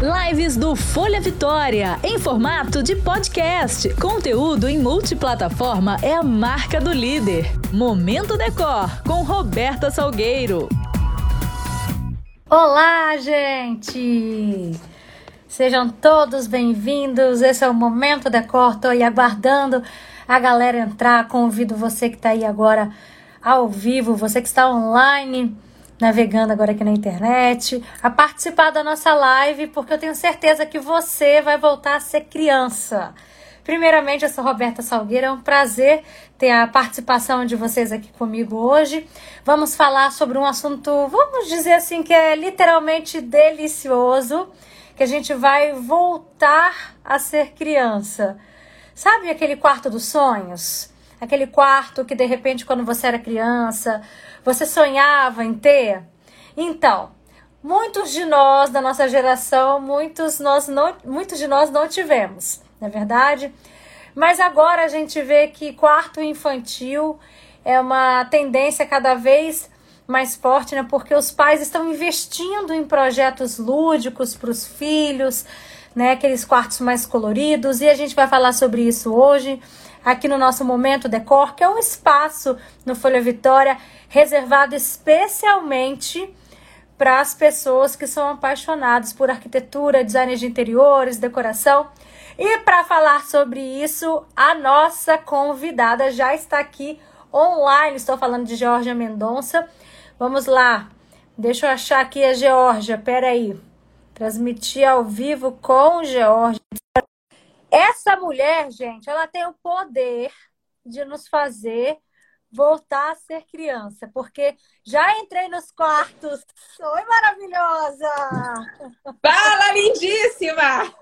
Lives do Folha Vitória, em formato de podcast. Conteúdo em multiplataforma é a marca do líder. Momento Decor, com Roberta Salgueiro. Olá, gente! Sejam todos bem-vindos. Esse é o Momento Decor. Estou aí aguardando a galera entrar. Convido você que está aí agora ao vivo, você que está online navegando agora aqui na internet, a participar da nossa live, porque eu tenho certeza que você vai voltar a ser criança. Primeiramente, eu sou Roberta Salgueira, é um prazer ter a participação de vocês aqui comigo hoje. Vamos falar sobre um assunto, vamos dizer assim, que é literalmente delicioso, que a gente vai voltar a ser criança. Sabe aquele quarto dos sonhos? Aquele quarto que de repente, quando você era criança, você sonhava em ter? Então, muitos de nós da nossa geração, muitos, nós não, muitos de nós não tivemos, não é verdade? Mas agora a gente vê que quarto infantil é uma tendência cada vez mais forte, né? Porque os pais estão investindo em projetos lúdicos para os filhos, né? Aqueles quartos mais coloridos, e a gente vai falar sobre isso hoje aqui no nosso Momento Decor, que é um espaço no Folha Vitória reservado especialmente para as pessoas que são apaixonadas por arquitetura, design de interiores, decoração. E para falar sobre isso, a nossa convidada já está aqui online. Estou falando de Georgia Mendonça. Vamos lá. Deixa eu achar aqui a Georgia. Peraí. Transmitir ao vivo com Georgia. Essa mulher, gente, ela tem o poder de nos fazer voltar a ser criança, porque já entrei nos quartos. Oi, maravilhosa! Fala, lindíssima!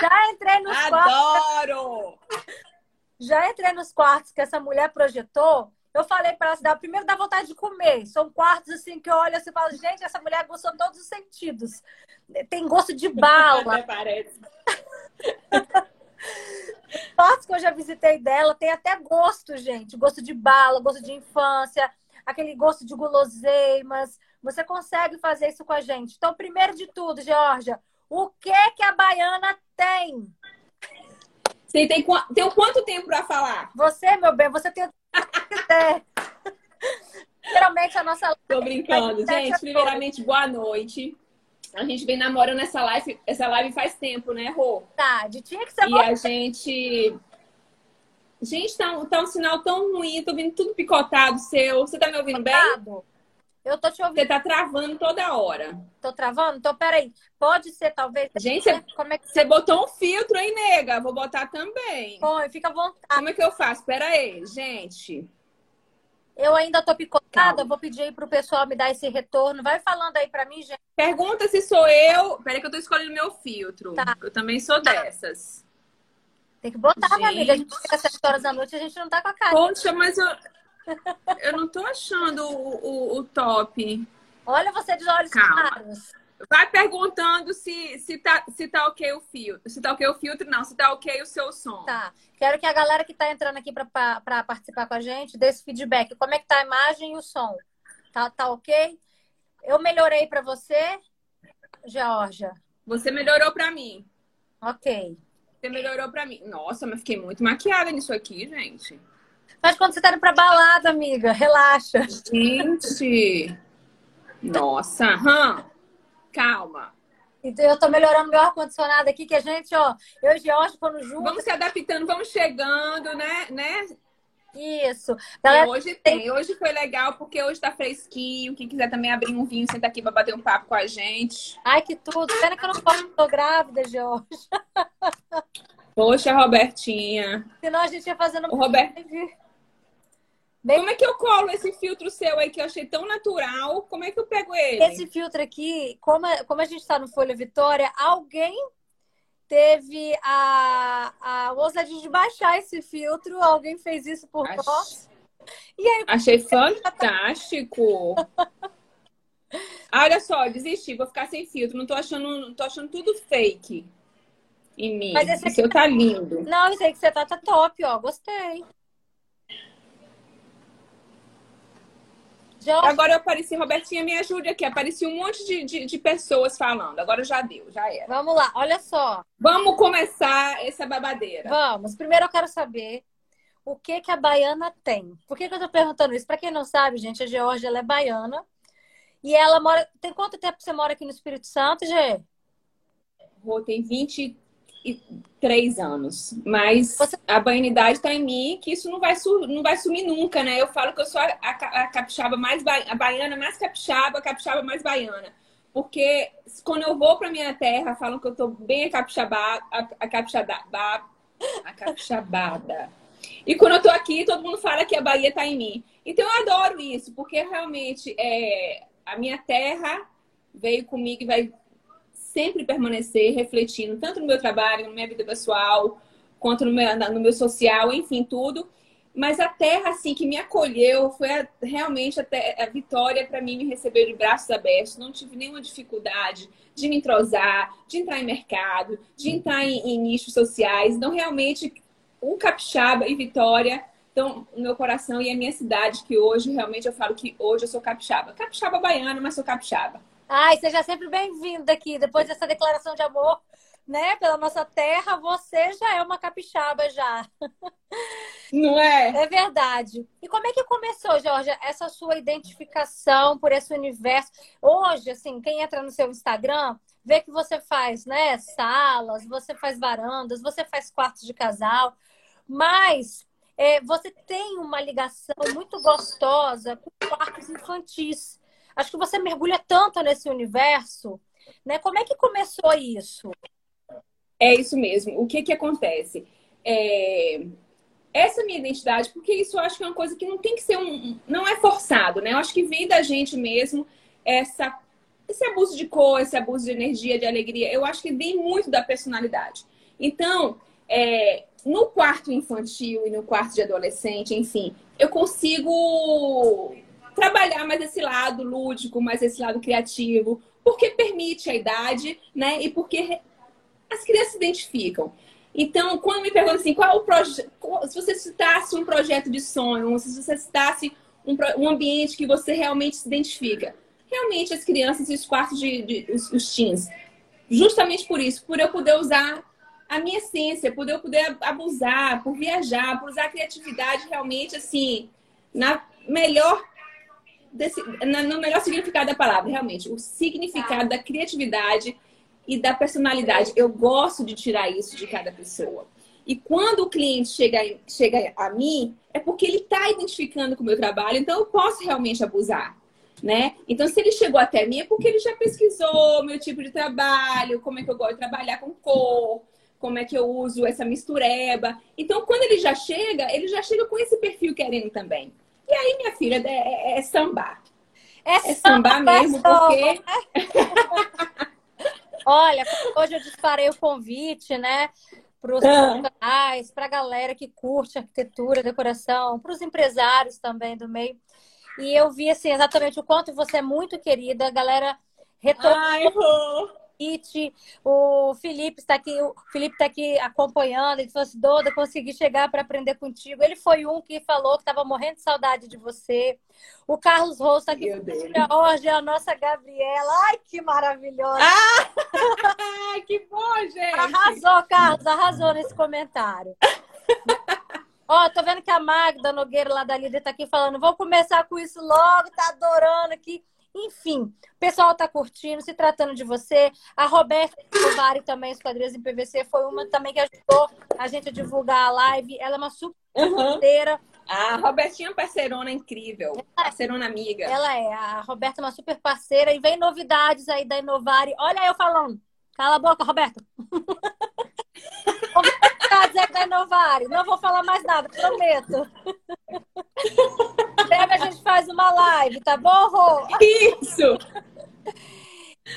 Já entrei nos Adoro! quartos. Adoro! Já entrei nos quartos que essa mulher projetou. Eu falei para ela, assim, primeiro dá vontade de comer. São quartos assim que eu olho assim e falo, gente, essa mulher gostou de todos os sentidos. Tem gosto de bala. Parece. Fotos que eu já visitei dela tem até gosto, gente. Gosto de bala, gosto de infância, aquele gosto de guloseimas. Você consegue fazer isso com a gente. Então, primeiro de tudo, Georgia, o que que a baiana tem? Você tem, tem quanto tempo para falar? Você, meu bem, você tem. Geralmente a nossa. Tô brincando. Gente, primeiramente, boa noite. A gente vem namorando essa live, essa live faz tempo, né, Rô? Tá, de tinha que ser E a gente. Gente, tá um, tá um sinal tão ruim, tô ouvindo tudo picotado seu. Você tá me ouvindo picotado? bem? Eu tô te ouvindo. Você tá travando toda hora. Tô travando? Então, peraí. Pode ser, talvez. Gente, você, como é que... você botou um filtro, hein, nega? Vou botar também. Põe, fica à vontade. Como é que eu faço? Pera aí, gente. Eu ainda tô picotada, Calma. vou pedir aí pro pessoal me dar esse retorno. Vai falando aí pra mim, gente. Pergunta se sou eu. Peraí que eu tô escolhendo meu filtro. Tá. Eu também sou dessas. Tem que botar, gente. minha amiga. A gente fica às 7 horas da noite e a gente não tá com a cara. Poxa, mas eu, eu não tô achando o, o, o top. Olha você de olhos claros. Vai perguntando se, se, tá, se tá ok o filtro. Se tá ok o filtro, não. Se tá ok o seu som. Tá. Quero que a galera que tá entrando aqui para participar com a gente dê esse feedback. Como é que tá a imagem e o som? Tá, tá ok? Eu melhorei para você, Georgia? Você melhorou para mim. Ok. Você melhorou para mim. Nossa, mas fiquei muito maquiada nisso aqui, gente. Mas quando você tá indo pra balada, amiga, relaxa. Gente! Nossa, hum. Calma. Então eu tô melhorando meu ar-condicionado aqui, que a gente, ó, eu e Jorge quando juntos. Vamos se adaptando, vamos chegando, né? né? Isso. Galera, hoje tem. Hoje foi legal porque hoje tá fresquinho. Quem quiser também abrir um vinho, senta aqui pra bater um papo com a gente. Ai, que tudo. Pena que eu não posso, tô grávida, Jorge. Poxa, Robertinha. Senão a gente ia fazendo. O Roberto. Bem... Como é que eu colo esse filtro seu aí que eu achei tão natural? Como é que eu pego ele? Esse filtro aqui, como, a, como a gente está no Folha Vitória, alguém teve a, a ousadia de baixar esse filtro, alguém fez isso por Ach... nós. Aí, achei fantástico. Olha só, desisti, vou ficar sem filtro. Não tô achando, não tô achando tudo fake em mim. Mas esse aqui... O seu tá lindo. Não, esse aí que você tá, tá top, ó. Gostei. Agora eu apareci, Robertinha, me ajude aqui. Apareci um monte de, de, de, pessoas falando. Agora já deu, já era. Vamos lá, olha só. Vamos começar essa babadeira. Vamos. Primeiro eu quero saber o que que a baiana tem. Por que, que eu tô perguntando isso? Para quem não sabe, gente, a Georgia ela é baiana. E ela mora. Tem quanto tempo você mora aqui no Espírito Santo, Gê? Rô, tem 23 anos. Mas Você... a baianidade está em mim, que isso não vai, não vai sumir nunca, né? Eu falo que eu sou a, a, a capixaba mais ba... a baiana mais capixaba, a capixaba mais baiana. Porque quando eu vou para minha terra, falam que eu tô bem a capixaba, a, a capixaba, a capixabada. E quando eu tô aqui, todo mundo fala que a Bahia está em mim. Então eu adoro isso, porque realmente é, a minha terra veio comigo e vai sempre permanecer refletindo, tanto no meu trabalho, na minha vida pessoal, quanto no meu, no meu social, enfim, tudo. Mas a terra, assim, que me acolheu foi a, realmente a, a Vitória, para mim, me recebeu de braços abertos. Não tive nenhuma dificuldade de me entrosar, de entrar em mercado, de entrar em, em nichos sociais. Então, realmente, um capixaba e Vitória então, o meu coração e a minha cidade, que hoje realmente eu falo que hoje eu sou capixaba. Capixaba baiana, mas sou capixaba. Ai, seja sempre bem-vindo aqui. Depois dessa declaração de amor, né, pela nossa terra, você já é uma capixaba já. Não é? É verdade. E como é que começou, Jorge, essa sua identificação por esse universo? Hoje, assim, quem entra no seu Instagram vê que você faz, né, salas, você faz varandas, você faz quartos de casal, mas é, você tem uma ligação muito gostosa com quartos infantis. Acho que você mergulha tanto nesse universo, né? Como é que começou isso? É isso mesmo. O que que acontece? É... Essa minha identidade, porque isso eu acho que é uma coisa que não tem que ser um. Não é forçado, né? Eu acho que vem da gente mesmo essa, esse abuso de cor, esse abuso de energia, de alegria. Eu acho que vem muito da personalidade. Então, é, no quarto infantil e no quarto de adolescente, enfim, eu consigo trabalhar mais esse lado lúdico, mais esse lado criativo, porque permite a idade, né? E porque as crianças se identificam. Então, quando me perguntam assim, qual o projeto, se você citasse um projeto de sonho, se você citasse um, um, ambiente que você realmente se identifica, realmente as crianças e os quartos de, de os, os teens, justamente por isso, por eu poder usar a minha essência, por eu poder abusar, por viajar, por usar a criatividade realmente assim na melhor desse, no melhor significado da palavra, realmente. O significado da criatividade e da personalidade. Eu gosto de tirar isso de cada pessoa. E quando o cliente chega, chega a mim, é porque ele está identificando com o meu trabalho, então eu posso realmente abusar. Né? Então, se ele chegou até mim, é porque ele já pesquisou meu tipo de trabalho, como é que eu gosto de trabalhar com cor, como é que eu uso essa mistureba. Então, quando ele já chega, ele já chega com esse perfil querendo também. E aí, minha filha, é, é, é sambar. É, é sambar mesmo, porque. Olha, hoje eu disparei o convite, né? Para os ah. profissionais, para a galera que curte arquitetura, decoração, para os empresários também do meio. E eu vi assim exatamente o quanto você é muito querida, a galera retornou convite. O Felipe está aqui, o Felipe está aqui acompanhando. Ele falou assim: Doda, consegui chegar para aprender contigo. Ele foi um que falou que estava morrendo de saudade de você. O Carlos Rosso está aqui. Hoje a nossa Gabriela. Ai, que maravilhosa. Ah, que bom, gente. Arrasou, Carlos, arrasou nesse comentário. Ó, oh, tô vendo que a Magda Nogueira lá da Líder tá aqui falando, vou começar com isso logo, tá adorando aqui. Enfim, o pessoal tá curtindo, se tratando de você. A Roberta Covari também, Esquadrias em PVC, foi uma também que ajudou a gente a divulgar a live. Ela é uma super uhum. A Robertinha é parceirona incrível, ela, parceirona amiga. Ela é, a Roberta é uma super parceira e vem novidades aí da Inovari. Olha eu falando. Cala a boca, Roberta. novidades da Inovari. Não vou falar mais nada, prometo. Breve a gente faz uma live, tá bom, Rô? Isso!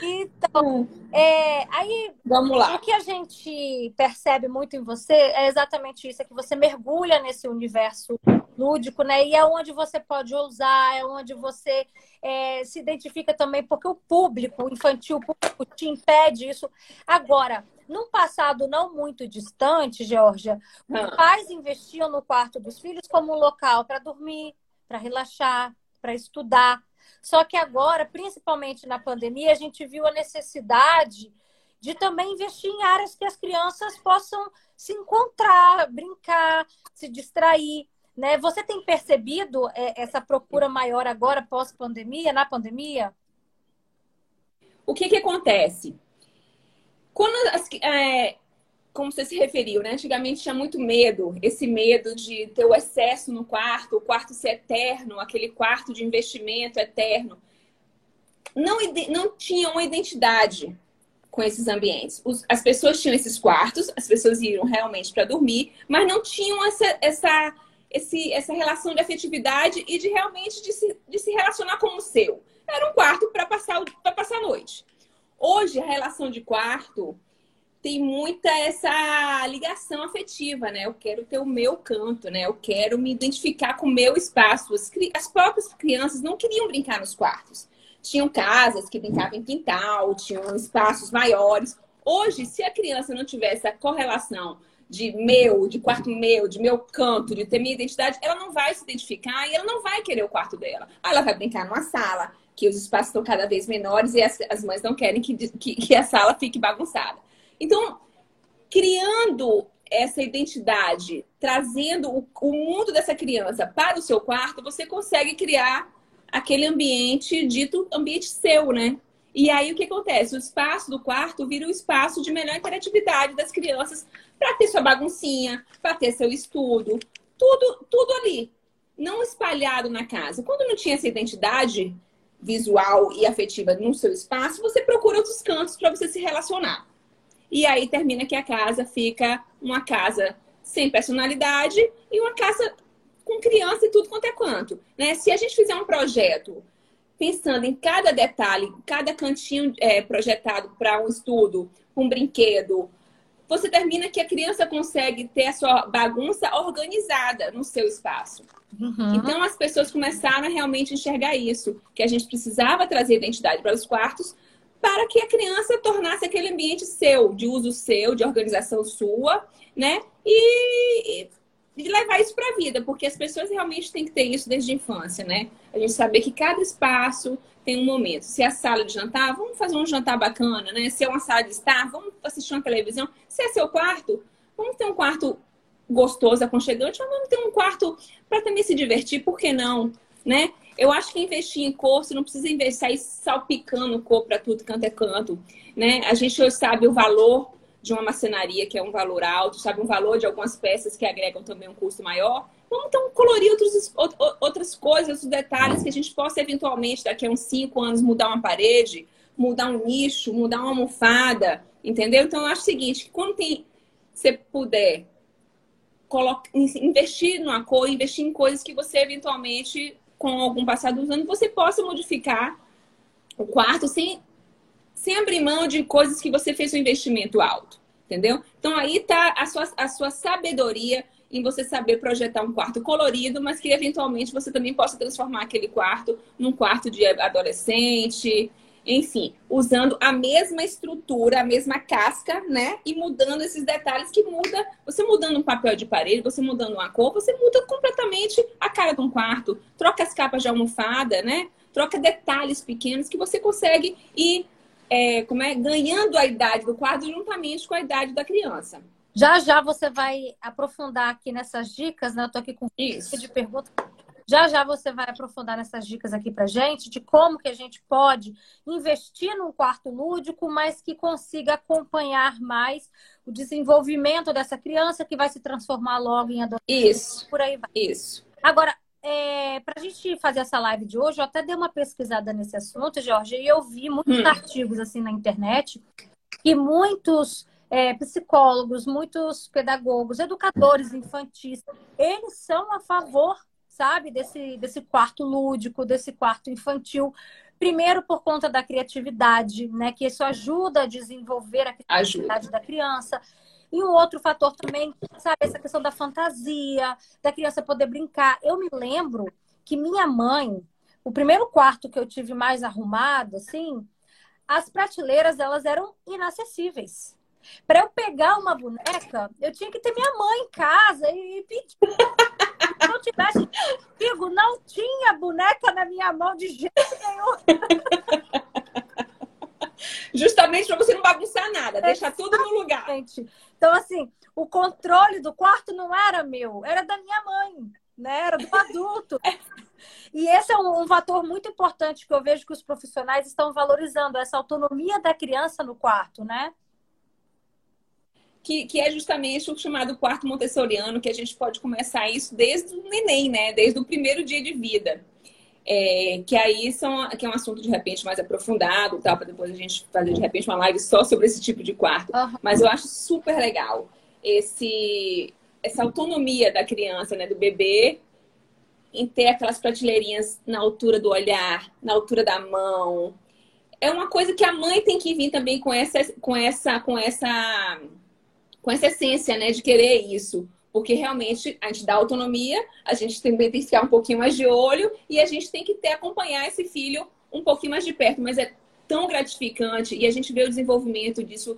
Então, é, aí Vamos lá. o que a gente percebe muito em você é exatamente isso, é que você mergulha nesse universo lúdico, né? E é onde você pode ousar, é onde você é, se identifica também, porque o público infantil, o público te impede isso. Agora, num passado não muito distante, Georgia, os ah. pais investiam no quarto dos filhos como um local para dormir, para relaxar, para estudar. Só que agora, principalmente na pandemia, a gente viu a necessidade de também investir em áreas que as crianças possam se encontrar, brincar, se distrair. Né? Você tem percebido é, essa procura maior agora, pós-pandemia, na pandemia? O que, que acontece? Quando as, é, como você se referiu, né? Antigamente tinha muito medo, esse medo de ter o excesso no quarto, o quarto ser eterno, aquele quarto de investimento eterno. Não, não tinha uma identidade com esses ambientes. Os, as pessoas tinham esses quartos, as pessoas iam realmente para dormir, mas não tinham essa, essa, esse, essa relação de afetividade e de realmente de se, de se relacionar como o seu. Era um quarto para passar, passar a noite. Hoje, a relação de quarto tem muita essa ligação afetiva, né? Eu quero ter o meu canto, né? Eu quero me identificar com o meu espaço. As, as próprias crianças não queriam brincar nos quartos. Tinham casas que brincavam em quintal, tinham espaços maiores. Hoje, se a criança não tivesse a correlação de meu, de quarto meu, de meu canto, de ter minha identidade, ela não vai se identificar e ela não vai querer o quarto dela. Ela vai brincar numa sala, que os espaços estão cada vez menores e as, as mães não querem que, que, que a sala fique bagunçada. Então, criando essa identidade, trazendo o, o, mundo dessa criança para o seu quarto, você consegue criar aquele ambiente dito ambiente seu, né? E aí o que acontece? O espaço do quarto vira o um espaço de melhor interatividade das crianças para ter sua baguncinha, para ter seu estudo, tudo, tudo ali, não espalhado na casa. Quando não tinha essa identidade visual e afetiva no seu espaço, você procura outros cantos para você se relacionar. E aí termina que a casa fica uma casa sem personalidade e uma casa com criança e tudo quanto é quanto. Né? Se a gente fizer um projeto pensando em cada detalhe, cada cantinho é, projetado para um estudo, um brinquedo, você termina que a criança consegue ter a sua bagunça organizada no seu espaço. Uhum. Então as pessoas começaram a realmente enxergar isso, que a gente precisava trazer identidade para os quartos, para que a criança tornasse aquele ambiente seu, de uso seu, de organização sua, né? E, e levar isso para a vida, porque as pessoas realmente têm que ter isso desde a infância, né? A gente saber que cada espaço tem um momento. Se é a sala de jantar, vamos fazer um jantar bacana, né? Se é uma sala de estar, vamos assistir uma televisão. Se é seu quarto, vamos ter um quarto gostoso, aconchegante, mas vamos ter um quarto para também se divertir, por que não, né? Eu acho que investir em você não precisa investir salpicando cor para tudo canto é canto. Né? A gente hoje sabe o valor de uma marcenaria, que é um valor alto, sabe o valor de algumas peças que agregam também um custo maior. Vamos então colorir outros, outras coisas, outros detalhes que a gente possa eventualmente, daqui a uns cinco anos, mudar uma parede, mudar um nicho, mudar uma almofada, entendeu? Então eu acho o seguinte, que quando tem, você puder colocar, investir numa cor, investir em coisas que você eventualmente com algum passar dos anos, você possa modificar o quarto sem, sem abrir mão de coisas que você fez um investimento alto, entendeu? Então aí está a sua, a sua sabedoria em você saber projetar um quarto colorido, mas que eventualmente você também possa transformar aquele quarto num quarto de adolescente, enfim, usando a mesma estrutura, a mesma casca, né? E mudando esses detalhes que muda. Você mudando um papel de parede, você mudando uma cor, você muda completamente a cara de um quarto. Troca as capas de almofada, né? Troca detalhes pequenos que você consegue ir é, como é, ganhando a idade do quarto juntamente com a idade da criança. Já já você vai aprofundar aqui nessas dicas, né? Eu tô aqui com Isso. de perguntas já já você vai aprofundar nessas dicas aqui para gente de como que a gente pode investir num quarto lúdico, mas que consiga acompanhar mais o desenvolvimento dessa criança que vai se transformar logo em adolescente. Isso. Por aí vai. Isso. Agora, é, para a gente fazer essa live de hoje, eu até dei uma pesquisada nesse assunto, Jorge, e eu vi muitos hum. artigos assim na internet e muitos é, psicólogos, muitos pedagogos, educadores infantis, eles são a favor sabe? Desse, desse quarto lúdico, desse quarto infantil. Primeiro, por conta da criatividade, né? Que isso ajuda a desenvolver a criatividade ajuda. da criança. E um outro fator também, sabe, essa questão da fantasia, da criança poder brincar. Eu me lembro que minha mãe, o primeiro quarto que eu tive mais arrumado, assim, as prateleiras elas eram inacessíveis. Para eu pegar uma boneca, eu tinha que ter minha mãe em casa e pedir. eu tivesse comigo, não tinha boneca na minha mão de jeito nenhum. Justamente para você não bagunçar nada, deixar tudo no lugar. Então, assim, o controle do quarto não era meu, era da minha mãe, né? Era do adulto. E esse é um, um, fator muito importante que eu vejo que os profissionais estão valorizando, essa autonomia da criança no quarto, né? Que, que é justamente o chamado quarto montessoriano, que a gente pode começar isso desde o neném, né? Desde o primeiro dia de vida. É, que aí são, que é um assunto de repente mais aprofundado, tal, para depois a gente fazer de repente uma live só sobre esse tipo de quarto. Uhum. Mas eu acho super legal esse, essa autonomia da criança, né, do bebê, em ter aquelas prateleirinhas na altura do olhar, na altura da mão. É uma coisa que a mãe tem que vir também com essa, com essa, com essa, com essa essência, né, de querer isso. Porque realmente a gente dá autonomia, a gente também tem que ficar um pouquinho mais de olho e a gente tem que ter acompanhar esse filho um pouquinho mais de perto. Mas é tão gratificante e a gente vê o desenvolvimento disso.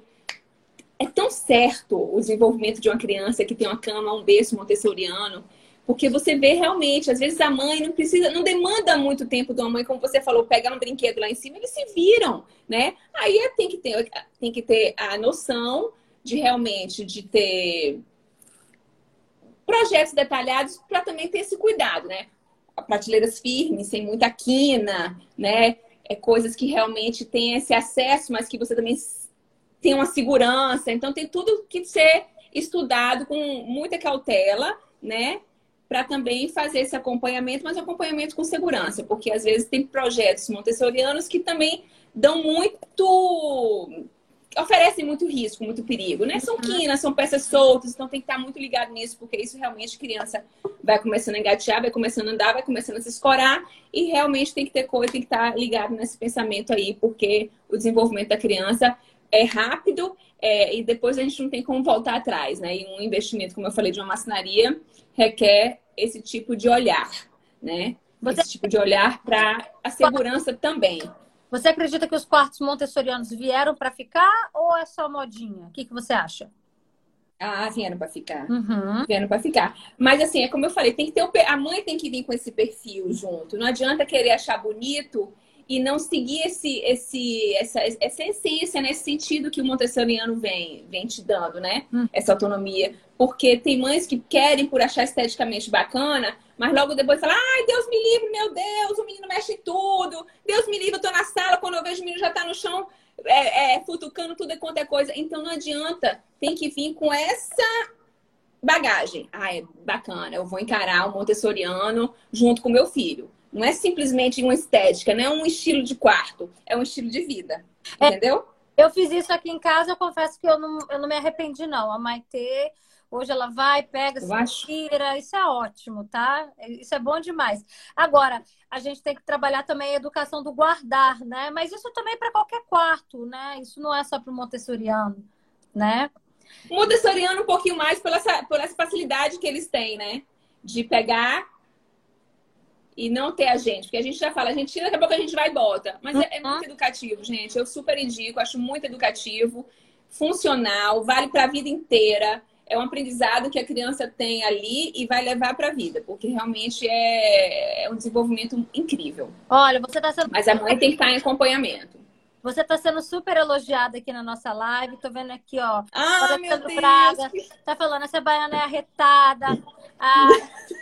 É tão certo o desenvolvimento de uma criança que tem uma cama, um berço montessoriano, porque você vê realmente, às vezes a mãe não precisa, não demanda muito tempo de uma mãe, como você falou, pegar um brinquedo lá em cima, eles se viram, né? Aí é, tem que ter, tem que ter a noção de realmente de ter projetos detalhados para também ter esse cuidado, né? Prateleiras firmes, sem muita quina, né? É coisas que realmente tem esse acesso, mas que você também tem uma segurança. Então tem tudo que ser estudado com muita cautela, né? para também fazer esse acompanhamento, mas acompanhamento com segurança, porque às vezes tem projetos montessorianos que também dão muito oferecem muito risco, muito perigo, né? São uhum. quinas, são peças soltas, então tem que estar muito ligado nisso, porque isso realmente criança vai começando a engatear, vai começando a andar, vai começando a se escorar e realmente tem que ter coisa, tem que estar ligado nesse pensamento aí, porque o desenvolvimento da criança é rápido é, e depois a gente não tem como voltar atrás, né? E um investimento, como eu falei, de uma maçonaria requer esse tipo de olhar, né? Você... Esse tipo de olhar para a segurança também. Você acredita que os quartos montessorianos vieram para ficar ou é só modinha? O que, que você acha? Ah, vieram para ficar. Uhum. Vieram para ficar. Mas assim, é como eu falei, tem que ter o... a mãe tem que vir com esse perfil junto. Não adianta querer achar bonito e não seguir esse, esse, essa, essa essência nesse sentido que o montessoriano vem, vem te dando, né? Hum. Essa autonomia. Porque tem mães que querem por achar esteticamente bacana, mas logo depois fala, ai, Deus me livre, meu Deus, o menino mexe em tudo. Deus me livre, eu tô na sala, quando eu vejo o menino já tá no chão, é, é, futucando tudo quanto é coisa. Então não adianta, tem que vir com essa bagagem. Ah, é bacana, eu vou encarar o montessoriano junto com meu filho. Não é simplesmente uma estética, não é um estilo de quarto, é um estilo de vida. É, entendeu? Eu fiz isso aqui em casa, eu confesso que eu não, eu não me arrependi, não. A Maitê, hoje ela vai, pega, se tira, isso é ótimo, tá? Isso é bom demais. Agora, a gente tem que trabalhar também a educação do guardar, né? Mas isso também é para qualquer quarto, né? Isso não é só para o montessoriano, né? O montessoriano um pouquinho mais por essa facilidade que eles têm, né? De pegar e não ter a gente. Porque a gente já fala, a gente tira, daqui a pouco a gente vai e bota. Mas é, é muito educativo, gente. Eu super indico, acho muito educativo, funcional, vale para a vida inteira. É um aprendizado que a criança tem ali e vai levar para a vida, porque realmente é, é um desenvolvimento incrível. Olha, você está sendo. Mas a mãe tem que estar em acompanhamento. Você está sendo super elogiada aqui na nossa live. Tô vendo aqui, ó. Ah, meu Deus. Braga. Tá falando, essa baiana é arretada. A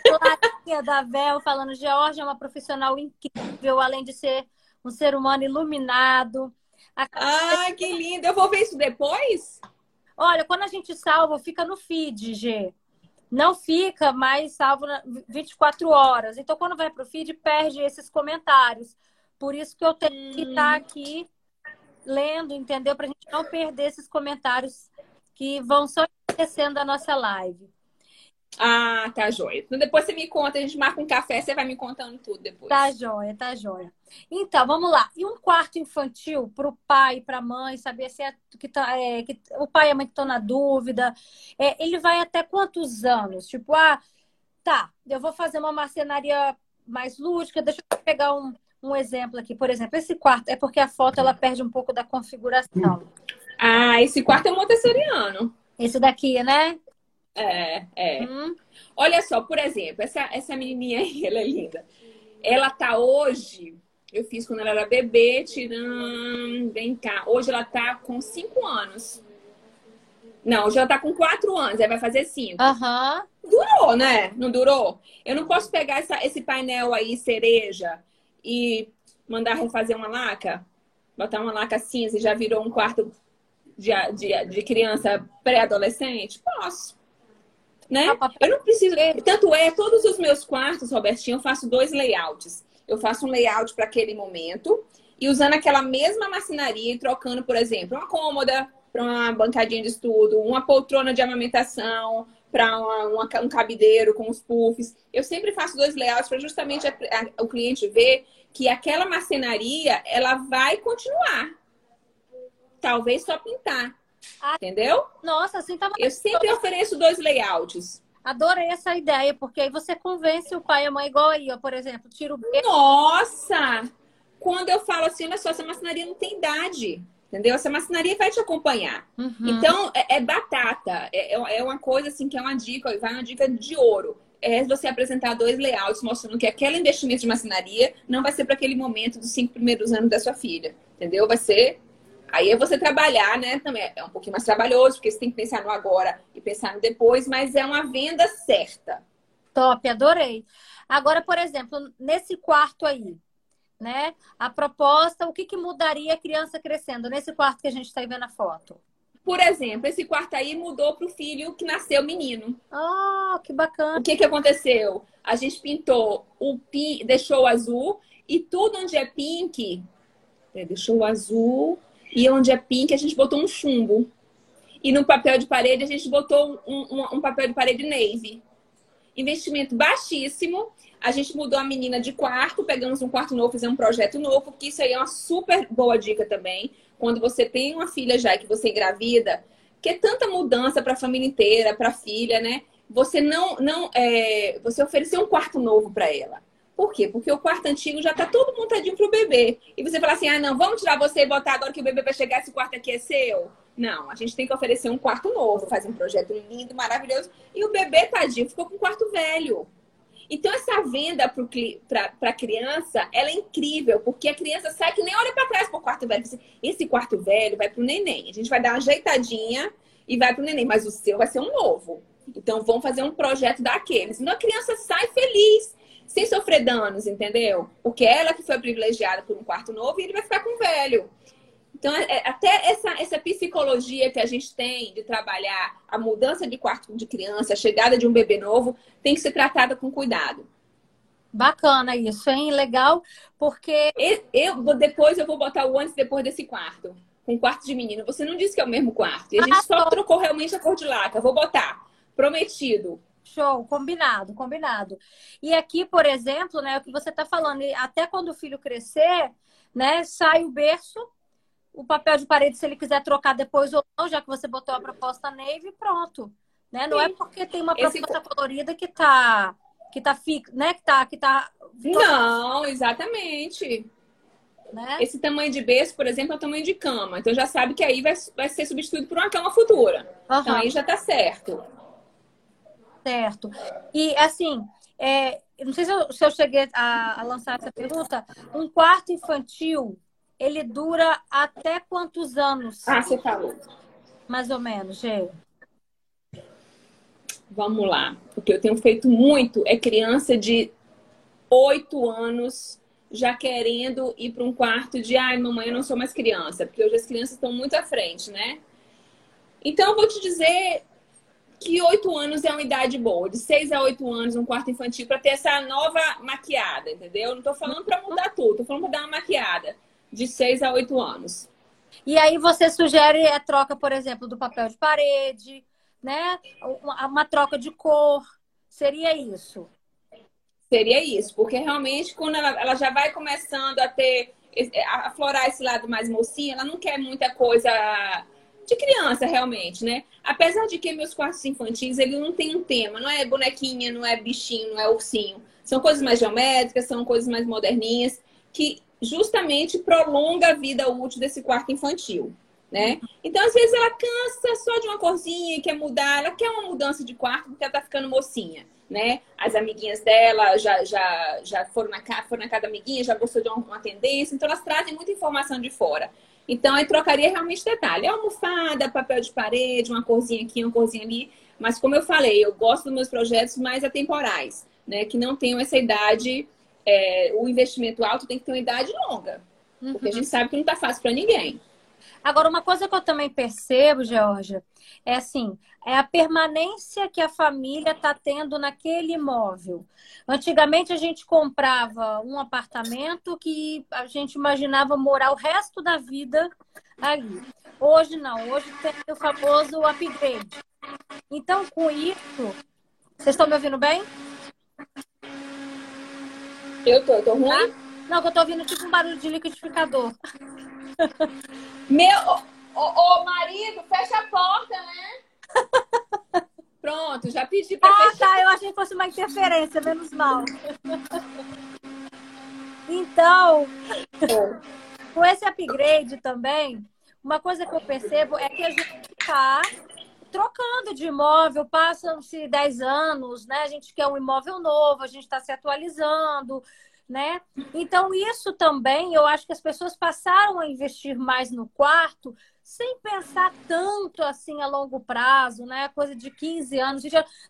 Clarinha da Vel falando, Georgia é uma profissional incrível, além de ser um ser humano iluminado. A... Ah, que lindo! Eu vou ver isso depois? Olha, quando a gente salva, fica no feed, G. Não fica mais salvo 24 horas. Então, quando vai para o feed, perde esses comentários. Por isso que eu tenho que estar tá aqui lendo, entendeu? Para a gente não perder esses comentários que vão só enriquecendo a nossa live. Ah, tá joia. Então depois você me conta, a gente marca um café, você vai me contando tudo depois. Tá joia, tá joia. Então, vamos lá. E um quarto infantil para o pai, para a mãe, saber se é que, tá, é, que o pai e a mãe estão na dúvida. É, ele vai até quantos anos? Tipo, ah, tá, eu vou fazer uma marcenaria mais lúdica, deixa eu pegar um, um exemplo aqui. Por exemplo, esse quarto é porque a foto ela perde um pouco da configuração. Ah, esse quarto é montessoriano. Esse daqui, né? É, é. Hum. Olha só, por exemplo, essa, essa menininha aí, ela é linda. Ela tá hoje, eu fiz quando ela era bebê, tirando, vem cá. Hoje ela tá com cinco anos. Não, hoje ela tá com quatro anos, aí vai fazer cinco. Aham. Uhum. Durou, né? Não durou? Eu não posso pegar essa, esse painel aí, cereja, e mandar refazer uma laca? Botar uma laca cinza e já virou um quarto de, de, de criança pré-adolescente? Posso. Né? Eu não preciso. Tanto é, todos os meus quartos, Robertinho, eu faço dois layouts. Eu faço um layout para aquele momento e usando aquela mesma marcenaria e trocando, por exemplo, uma cômoda para uma bancadinha de estudo, uma poltrona de amamentação para um cabideiro com os puffs. Eu sempre faço dois layouts para justamente a, a, o cliente ver que aquela marcenaria ela vai continuar. Talvez só pintar. Ah, entendeu? Nossa, assim tava. Eu sempre ofereço dois layouts. Adorei essa ideia, porque aí você convence o pai e a mãe igual aí, ó, por exemplo, tira o Nossa! Quando eu falo assim, olha só, essa marcenaria não tem idade. Entendeu? Essa marcenaria vai te acompanhar. Uhum. Então, é, é batata. É, é, é uma coisa assim que é uma dica, vai uma dica de ouro. É você apresentar dois layouts mostrando que aquele investimento de marcenaria não vai ser para aquele momento dos cinco primeiros anos da sua filha. Entendeu? Vai ser Aí é você trabalhar, né? Também é um pouquinho mais trabalhoso, porque você tem que pensar no agora e pensar no depois, mas é uma venda certa. Top, adorei. Agora, por exemplo, nesse quarto aí, né? A proposta, o que, que mudaria a criança crescendo nesse quarto que a gente está vendo a foto? Por exemplo, esse quarto aí mudou para o filho que nasceu menino. Ah, oh, que bacana. O que, que aconteceu? A gente pintou o pi, deixou o azul e tudo onde é pink, é, deixou o azul e onde é pink, a gente botou um chumbo. E no papel de parede, a gente botou um, um, um papel de parede navy. Investimento baixíssimo. A gente mudou a menina de quarto, pegamos um quarto novo, fizemos um projeto novo, porque isso aí é uma super boa dica também. Quando você tem uma filha já que você engravida, que é tanta mudança para a família inteira, para a filha, né? Você não, não, é, você oferecer um quarto novo para ela. Por quê? Porque o quarto antigo já tá todo montadinho pro bebê. E você fala assim: ah, não, vamos tirar você e botar agora que o bebê vai chegar, esse quarto aqui é seu. Não, a gente tem que oferecer um quarto novo, fazer um projeto lindo, maravilhoso. E o bebê, tadinho, ficou com um quarto velho. Então, essa venda para a criança, ela é incrível, porque a criança sai que nem olha para trás para o quarto velho. Esse quarto velho vai para o neném. A gente vai dar uma ajeitadinha e vai para o neném, mas o seu vai ser um novo. Então, vamos fazer um projeto daqueles. Então, a criança sai feliz sem sofrer danos, entendeu? Porque ela que foi privilegiada por um quarto novo e ele vai ficar com o velho. Então, é, é, até essa, essa psicologia que a gente tem de trabalhar a mudança de quarto de criança, a chegada de um bebê novo, tem que ser tratada com cuidado. Bacana isso, hein? Legal, porque. Eu, eu depois eu vou botar o antes e depois desse quarto. Com quarto de menino. Você não disse que é o mesmo quarto. E a gente ah, só trocou realmente a cor de laca. Vou botar. Prometido. Show, combinado, combinado. E aqui, por exemplo, né, o que você está falando, até quando o filho crescer, né, sai o berço, o papel de parede, se ele quiser trocar depois ou não, já que você botou a proposta neve, pronto. Né? Não é Sim. é porque tem uma proposta Esse... colorida que tá que tá fico, né, que tá que tá Não, exatamente. Né? Esse tamanho de berço, por exemplo, é o tamanho de cama. Então já sabe que aí vai, vai ser substituído por uma cama futura. Uhum. Então aí já tá certo certo. E assim, é, não sei se eu, se eu cheguei a, a, lançar essa pergunta. Um quarto infantil, ele dura até quantos anos? Ah, você falou. Mais ou menos, Gê. Vamos lá. O que eu tenho feito muito é criança de oito anos já querendo ir para um quarto de ai, mamãe, eu não sou mais criança, porque hoje as crianças estão muito à frente, né? Então, eu vou te dizer que oito anos é uma idade boa, de seis a oito anos, um quarto infantil, para ter essa nova maquiada, entendeu? Não estou falando para mudar tudo, estou falando para dar uma maquiada de seis a oito anos. E aí você sugere a troca, por exemplo, do papel de parede, né? Uma, uma troca de cor. Seria isso? Seria isso, porque realmente quando ela, ela já vai começando a ter, a aflorar esse lado mais mocinho, ela não quer muita coisa de criança, realmente, né? Apesar de que meus quartos infantis, ele não tem um tema, não é bonequinha, não é bichinho, não é ursinho. São coisas mais geométricas, são coisas mais moderninhas, que justamente prolonga a vida útil desse quarto infantil. né? Então, às vezes, ela cansa só de uma corzinha e quer mudar, ela quer uma mudança de quarto porque ela tá ficando mocinha, né? As amiguinhas dela já, já, já foram, na, foram na casa da amiguinha, já gostou de uma, uma tendência, então elas trazem muita informação de fora. Então, aí trocaria realmente detalhe. É almofada, papel de parede, uma corzinha aqui, uma corzinha ali. Mas, como eu falei, eu gosto dos meus projetos mais atemporais, né? Que não tenham essa idade. É, o investimento alto tem que ter uma idade longa. Porque a gente sabe que não está fácil para ninguém. Agora, uma coisa que eu também percebo, Georgia, é assim, é a permanência que a família está tendo naquele imóvel. Antigamente a gente comprava um apartamento que a gente imaginava morar o resto da vida ali. Hoje não, hoje tem o famoso upgrade. Então, com isso, vocês estão me ouvindo bem? Eu tô, eu tô ruim? Ah? Não, eu tô ouvindo tipo um barulho de liquidificador. Meu, ô, ô, marido, fecha a porta, né? Pronto, já pedi pra ah, fechar. tá, eu achei que fosse uma interferência, menos mal. Então, com esse upgrade também, uma coisa que eu percebo é que a gente está trocando de imóvel, passam-se 10 anos, né? A gente quer um imóvel novo, a gente está se atualizando, né? Então, isso também, eu acho que as pessoas passaram a investir mais no quarto sem pensar tanto assim a longo prazo, né? Coisa de 15 anos.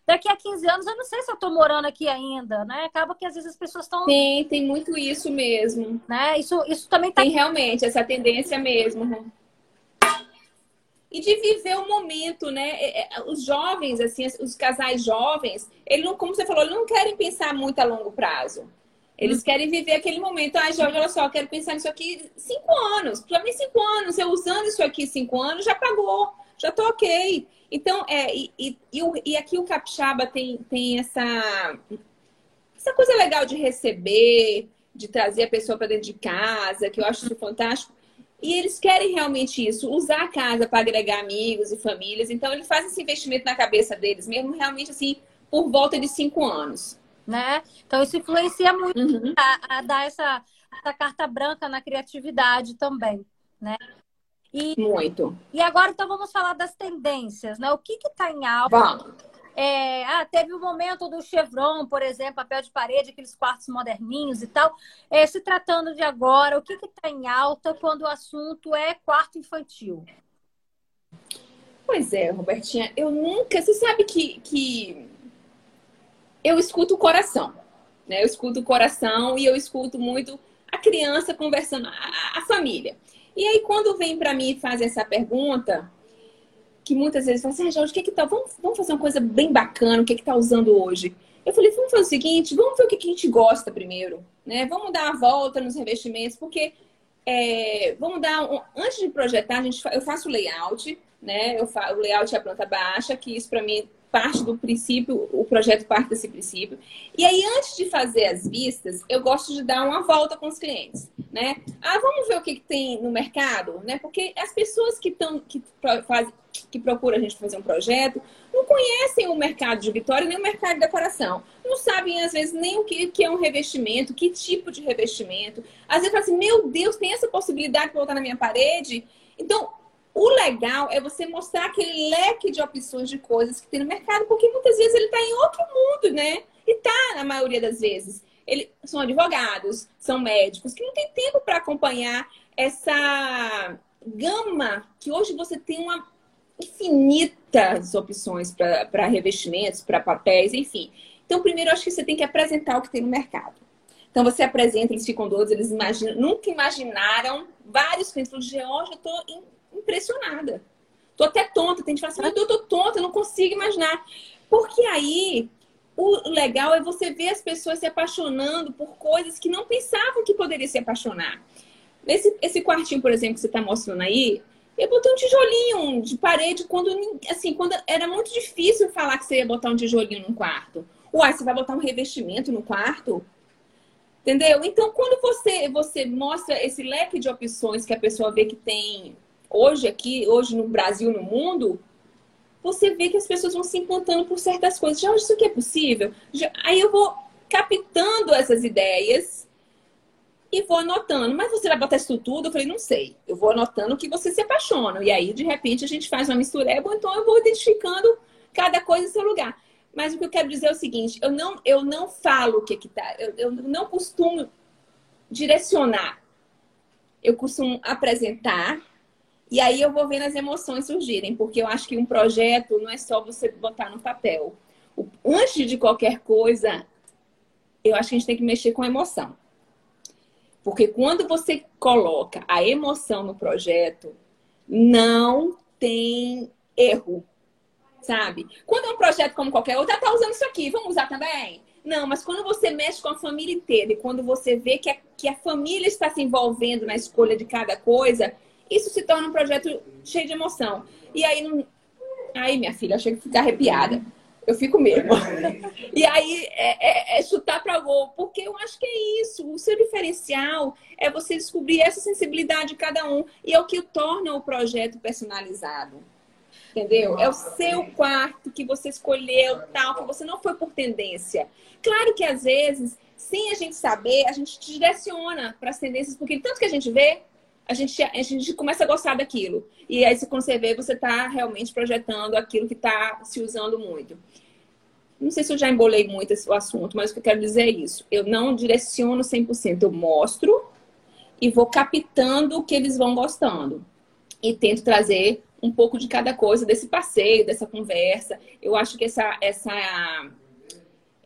Daqui a 15 anos, eu não sei se eu estou morando aqui ainda, né? Acaba que às vezes as pessoas estão. Tem, tem muito isso mesmo. Né? Isso, isso também tá. Tem realmente essa tendência mesmo. E de viver o momento, né? É, é, os jovens, assim, os casais jovens, eles não, como você falou, eles não querem pensar muito a longo prazo. Eles querem viver aquele momento. Ah, Jorge, olha só, eu quero pensar nisso aqui cinco anos. Para mim, cinco anos, eu usando isso aqui cinco anos, já pagou, já tô ok. Então, é, e, e, e aqui o Capixaba tem, tem essa, essa coisa legal de receber, de trazer a pessoa para dentro de casa, que eu acho isso fantástico. E eles querem realmente isso, usar a casa para agregar amigos e famílias. Então, eles fazem esse investimento na cabeça deles, mesmo realmente assim, por volta de cinco anos né? Então isso influencia muito uhum. a, a, dar essa, essa carta branca na criatividade também, né? E, muito. E agora então vamos falar das tendências, né? O que está em alta? Vamos. É, ah, teve o momento do Chevron, por exemplo, papel de parede, aqueles quartos moderninhos e tal. É, se tratando de agora, o que está em alta quando o assunto é quarto infantil? Pois é, Robertinha, eu nunca. Você sabe que, que eu escuto o coração, né? Eu escuto o coração e eu escuto muito a criança conversando, a, a família. E aí, quando vem para mim e faz essa pergunta, que muitas vezes fala assim, ah, Jorge, o que que tá? Vamos, vamos fazer uma coisa bem bacana, o que que tá usando hoje? Eu falei, vamos fazer o seguinte, vamos ver o que, que a gente gosta primeiro, né? Vamos dar a volta nos revestimentos, porque é, vamos dar um, antes de projetar, a gente, eu faço layout, né? Eu faço o layout é a planta baixa, que isso para mim parte do princípio, o projeto parte desse princípio. E aí, antes de fazer as vistas, eu gosto de dar uma volta com os clientes, né? Ah, vamos ver o que, que tem no mercado, né? Porque as pessoas que estão, que faz, que procuram a gente fazer um projeto, não conhecem o mercado de Vitória nem o mercado de decoração. Não sabem, às vezes, nem o que, que é um revestimento, que tipo de revestimento. Às vezes, falam assim, meu Deus, tem essa possibilidade de botar na minha parede? Então, o legal é você mostrar aquele leque de opções de coisas que tem no mercado, porque muitas vezes ele está em outro mundo, né? E tá, na maioria das vezes. Eles são advogados, são médicos, que não tem tempo para acompanhar essa gama que hoje você tem uma infinitas opções para revestimentos, para papéis, enfim. Então, primeiro, acho que você tem que apresentar o que tem no mercado. Então, você apresenta, eles ficam doidos, eles imaginam, nunca imaginaram, vários clientes falam, Georgia, eu estou impressionada. Tô até tonta, tem gente que fala assim, eu tô tonta, eu não consigo imaginar. Porque aí o legal é você ver as pessoas se apaixonando por coisas que não pensavam que poderia se apaixonar. Esse, esse quartinho, por exemplo, que você está mostrando aí, eu botei um tijolinho de parede quando, assim, quando era muito difícil falar que você ia botar um tijolinho num quarto. Uai, você vai botar um revestimento no quarto? Entendeu? Então, quando você, você mostra esse leque de opções que a pessoa vê que tem hoje aqui, hoje no Brasil, no mundo, você vê que as pessoas vão se encantando por certas coisas. Já isso aqui é possível? Já... Aí eu vou captando essas ideias e vou anotando. Mas você vai botar isso tudo? Eu falei, não sei. Eu vou anotando o que você se apaixona. E aí, de repente, a gente faz uma mistureba, então eu vou identificando cada coisa em seu lugar. Mas o que eu quero dizer é o seguinte: eu não, eu não falo o que que tá. Eu, eu não costumo direcionar. Eu costumo apresentar e aí eu vou vendo as emoções surgirem, porque eu acho que um projeto não é só você botar no papel. Antes de qualquer coisa, eu acho que a gente tem que mexer com a emoção. Porque quando você coloca a emoção no projeto, não tem erro, sabe? Quando é um projeto como qualquer outro, ah, tá usando isso aqui, vamos usar também. Não, mas quando você mexe com a família inteira e quando você vê que a, que a família está se envolvendo na escolha de cada coisa, isso se torna um projeto cheio de emoção. E aí, não... aí minha filha, eu chego a ficar arrepiada. Eu fico mesmo. e aí é, é, é chutar para gol, porque eu acho que é isso. O seu diferencial é você descobrir essa sensibilidade de cada um e é o que torna o projeto personalizado. Entendeu? É o seu quarto que você escolheu, tal, que você não foi por tendência. Claro que às vezes, sem a gente saber, a gente direciona para as tendências, porque tanto que a gente vê, a gente, a gente começa a gostar daquilo. E aí, você vê, você está realmente projetando aquilo que está se usando muito. Não sei se eu já embolei muito esse, assunto, mas o que eu quero dizer é isso. Eu não direciono 100%, eu mostro e vou captando o que eles vão gostando. E tento trazer um pouco de cada coisa desse passeio, dessa conversa. Eu acho que essa essa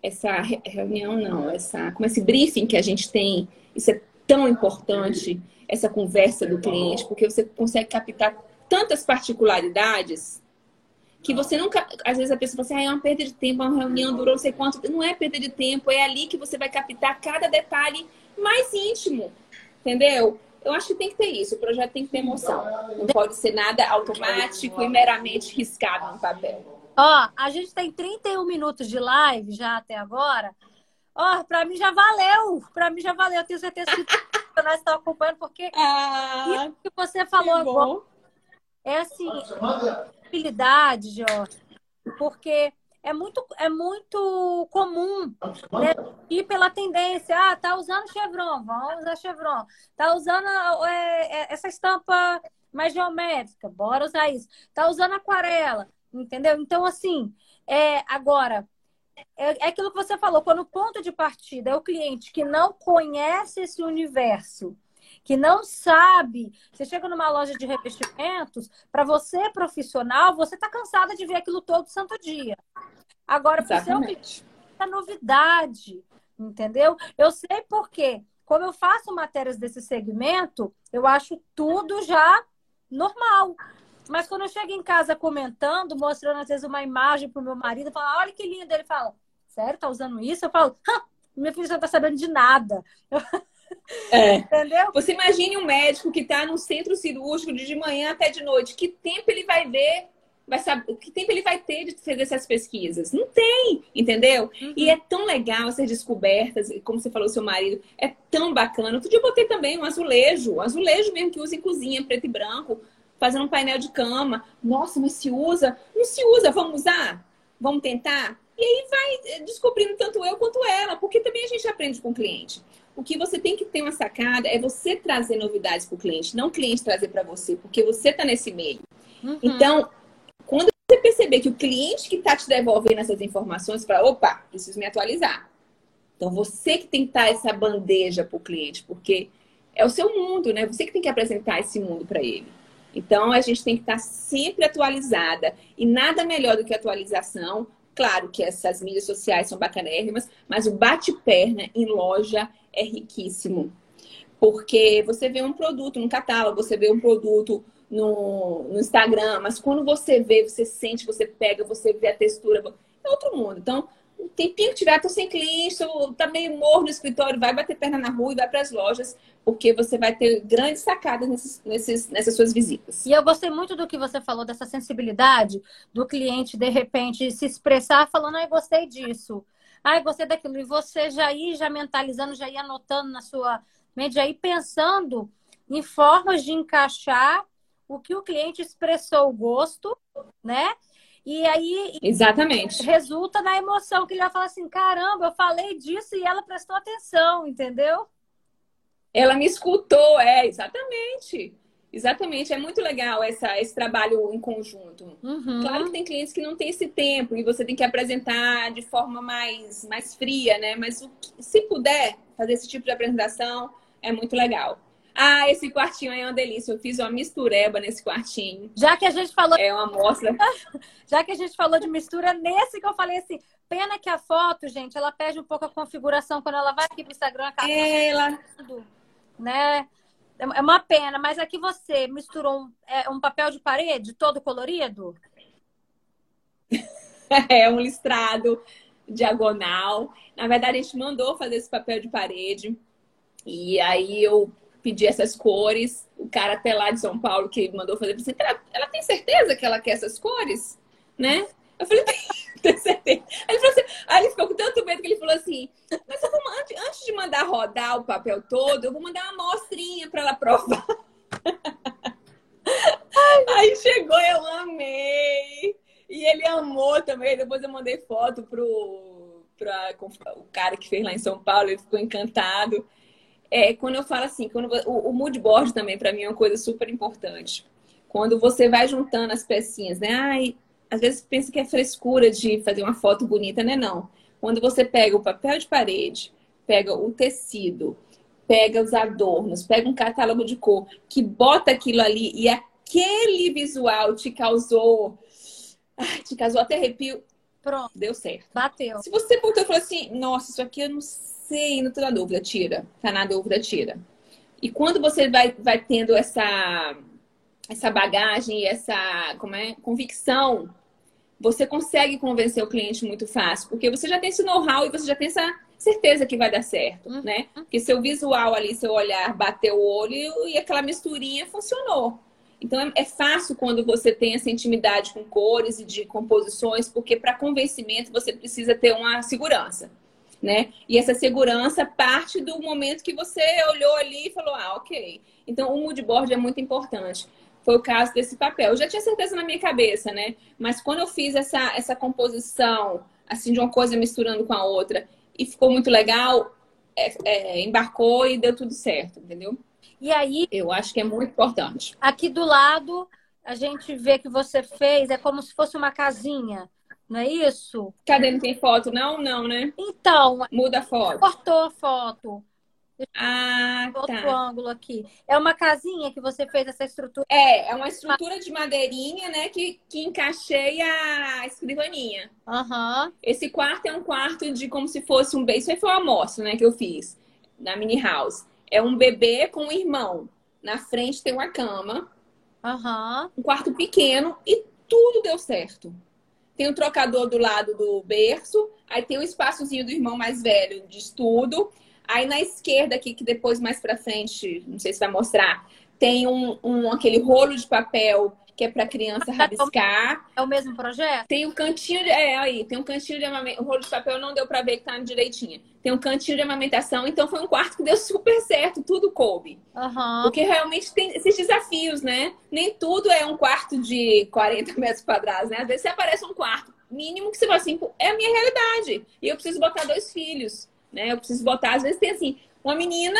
essa reunião não, essa como esse briefing que a gente tem, isso é tão importante essa conversa do cliente, porque você consegue captar tantas particularidades que você nunca. Às vezes a pessoa fala assim, ah, é uma perda de tempo, uma reunião durou não sei quanto. Não é perda de tempo, é ali que você vai captar cada detalhe mais íntimo, entendeu? Eu acho que tem que ter isso, o projeto tem que ter emoção. Não pode ser nada automático e meramente riscado no papel. Ó, a gente tem 31 minutos de live já até agora. Ó, pra mim já valeu. Pra mim já valeu. Eu tenho certeza que nós estão acompanhando, porque ah, isso que você falou que agora é assim, habilidade, Jorge, porque é muito, é muito comum né, ir pela tendência. Ah, tá usando Chevron, vamos usar Chevron. Tá usando é, é, essa estampa mais geométrica, bora usar isso. Tá usando aquarela, entendeu? Então, assim, é, agora, é, é aquilo que você falou, quando o ponto de partida é o cliente que não conhece esse universo, que não sabe. Você chega numa loja de revestimentos, para você profissional, você está cansada de ver aquilo todo santo dia. Agora, para você é novidade, entendeu? Eu sei porque, como eu faço matérias desse segmento, eu acho tudo já normal. Mas quando eu chego em casa comentando, mostrando às vezes uma imagem pro meu marido, eu falo, olha que lindo. Ele fala, sério, tá usando isso? Eu falo, minha filha já tá sabendo de nada. É. Entendeu? Você imagine um médico que está no centro cirúrgico de manhã até de noite. Que tempo ele vai ver? Vai saber, que tempo ele vai ter de fazer essas pesquisas? Não tem, entendeu? Uhum. E é tão legal essas descobertas, como você falou, seu marido, é tão bacana. Outro dia eu botei também um azulejo, um azulejo mesmo que usa em cozinha, preto e branco fazendo um painel de cama. Nossa, mas se usa? Não se usa, vamos usar? Vamos tentar? E aí vai descobrindo tanto eu quanto ela, porque também a gente aprende com o cliente. O que você tem que ter uma sacada é você trazer novidades para o cliente, não o cliente trazer para você, porque você está nesse meio. Uhum. Então, quando você perceber que o cliente que está te devolvendo essas informações, fala, opa, preciso me atualizar. Então, você que tem que estar essa bandeja para o cliente, porque é o seu mundo, né? Você que tem que apresentar esse mundo para ele. Então, a gente tem que estar sempre atualizada. E nada melhor do que atualização. Claro que essas mídias sociais são bacanérrimas, mas o bate-perna em loja é riquíssimo. Porque você vê um produto no catálogo, você vê um produto no, no Instagram, mas quando você vê, você sente, você pega, você vê a textura, é outro mundo. Então, o tempinho que tiver, tô sem cliente, tá meio morno no escritório, vai bater perna na rua e vai para as lojas, porque você vai ter grandes sacadas nesses, nesses, nessas suas visitas. E eu gostei muito do que você falou, dessa sensibilidade do cliente, de repente, se expressar falando, ai, gostei disso, ai, gostei daquilo. E você já ir já mentalizando, já ir anotando na sua mente, já ir pensando em formas de encaixar o que o cliente expressou o gosto, né? E aí Exatamente. resulta na emoção, que ele vai falar assim: caramba, eu falei disso e ela prestou atenção, entendeu? Ela me escutou, é, exatamente. Exatamente, é muito legal essa, esse trabalho em conjunto. Uhum. Claro que tem clientes que não têm esse tempo e você tem que apresentar de forma mais, mais fria, né? Mas se puder fazer esse tipo de apresentação, é muito legal. Ah, esse quartinho aí é uma delícia. Eu fiz uma mistureba nesse quartinho. Já que a gente falou. É uma amostra. Já que a gente falou de mistura, nesse que eu falei assim, pena que a foto, gente, ela perde um pouco a configuração quando ela vai aqui pro Instagram. Ela. Né? É uma pena, mas aqui você misturou um, é, um papel de parede todo colorido? É um listrado diagonal. Na verdade, a gente mandou fazer esse papel de parede. E aí eu pedir essas cores. O cara até lá de São Paulo que mandou fazer, assim, ela, ela tem certeza que ela quer essas cores? Né? Eu falei, certeza. Aí ele, assim, aí ele ficou com tanto medo que ele falou assim, mas vou, antes, antes de mandar rodar o papel todo, eu vou mandar uma amostrinha para ela provar. aí chegou, eu amei. E ele amou também. Depois eu mandei foto pro, pra, o cara que fez lá em São Paulo, ele ficou encantado é quando eu falo assim, quando o, o mood board também para mim é uma coisa super importante. Quando você vai juntando as pecinhas, né? Ai, às vezes pensa que é frescura de fazer uma foto bonita, né? Não. Quando você pega o papel de parede, pega o tecido, pega os adornos, pega um catálogo de cor, que bota aquilo ali e aquele visual te causou. Ai, te causou até arrepio. Pronto. Deu certo. Bateu. Se você botou e falou assim, nossa, isso aqui eu não sei não tô na dúvida, tira. Tá na dúvida, tira. E quando você vai, vai tendo essa, essa bagagem e essa como é, convicção, você consegue convencer o cliente muito fácil, porque você já tem esse know-how e você já tem essa certeza que vai dar certo, uhum. né? Porque seu visual ali, seu olhar bateu o olho e aquela misturinha funcionou. Então é, é fácil quando você tem essa intimidade com cores e de composições, porque para convencimento você precisa ter uma segurança né? E essa segurança parte do momento que você olhou ali e falou, ah, ok. Então, o mood board é muito importante. Foi o caso desse papel. Eu já tinha certeza na minha cabeça, né? Mas quando eu fiz essa, essa composição, assim, de uma coisa misturando com a outra, e ficou muito legal, é, é, embarcou e deu tudo certo, entendeu? E aí... Eu acho que é muito importante. Aqui do lado, a gente vê que você fez, é como se fosse uma casinha não é isso? Cadê? Não tem foto? Não, não, né? Então. Muda a foto. Cortou a foto. Ah, Outro tá. ângulo aqui. É uma casinha que você fez essa estrutura? É, é uma estrutura de madeirinha, né? Que, que encaixei a escrivaninha. Uhum. Esse quarto é um quarto de como se fosse um bebê. Isso aí foi uma amostra, né? Que eu fiz na mini house. É um bebê com um irmão. Na frente tem uma cama. Uhum. Um quarto pequeno e tudo deu certo tem o trocador do lado do berço, aí tem o espaçozinho do irmão mais velho de estudo. Aí na esquerda aqui, que depois mais pra frente, não sei se vai mostrar, tem um, um aquele rolo de papel que é para criança rabiscar. É o mesmo projeto? Tem um cantinho de, é aí, tem um cantinho de amamentação. O rolo de papel não deu para ver que tá direitinho. Tem um cantinho de amamentação, então foi um quarto que deu super certo, tudo coube. Uhum. Porque realmente tem esses desafios, né? Nem tudo é um quarto de 40 metros quadrados, né? Às vezes você aparece um quarto mínimo que você fala assim, é a minha realidade. E eu preciso botar dois filhos, né? Eu preciso botar, às vezes tem assim, uma menina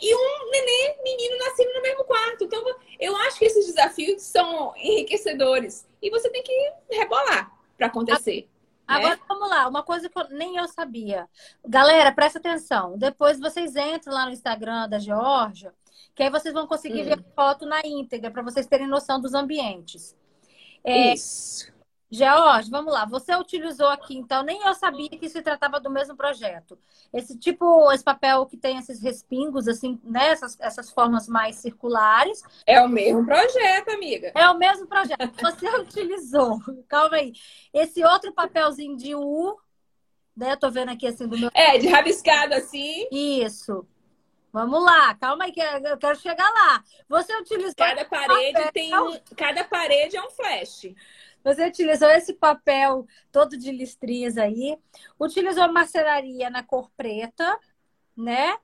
e um neném, menino nascendo no mesmo quarto. Então, eu acho que esses desafios são enriquecedores. E você tem que rebolar para acontecer. Agora, né? vamos lá. Uma coisa que eu, nem eu sabia. Galera, presta atenção. Depois vocês entram lá no Instagram da Georgia, que aí vocês vão conseguir hum. ver a foto na íntegra, para vocês terem noção dos ambientes. É, Isso. George, vamos lá. Você utilizou aqui, então, nem eu sabia que se tratava do mesmo projeto. Esse tipo, esse papel que tem esses respingos, assim, né? Essas, essas formas mais circulares. É o mesmo projeto, amiga. É o mesmo projeto. Você utilizou. Calma aí. Esse outro papelzinho de U, né? Eu tô vendo aqui assim do meu. É, de rabiscado assim. Isso. Vamos lá, calma aí que eu quero chegar lá. Você utilizou. Cada parede papel... tem um. Cada parede é um flash. Você utilizou esse papel todo de listrinhas aí, utilizou marcenaria na cor preta, né?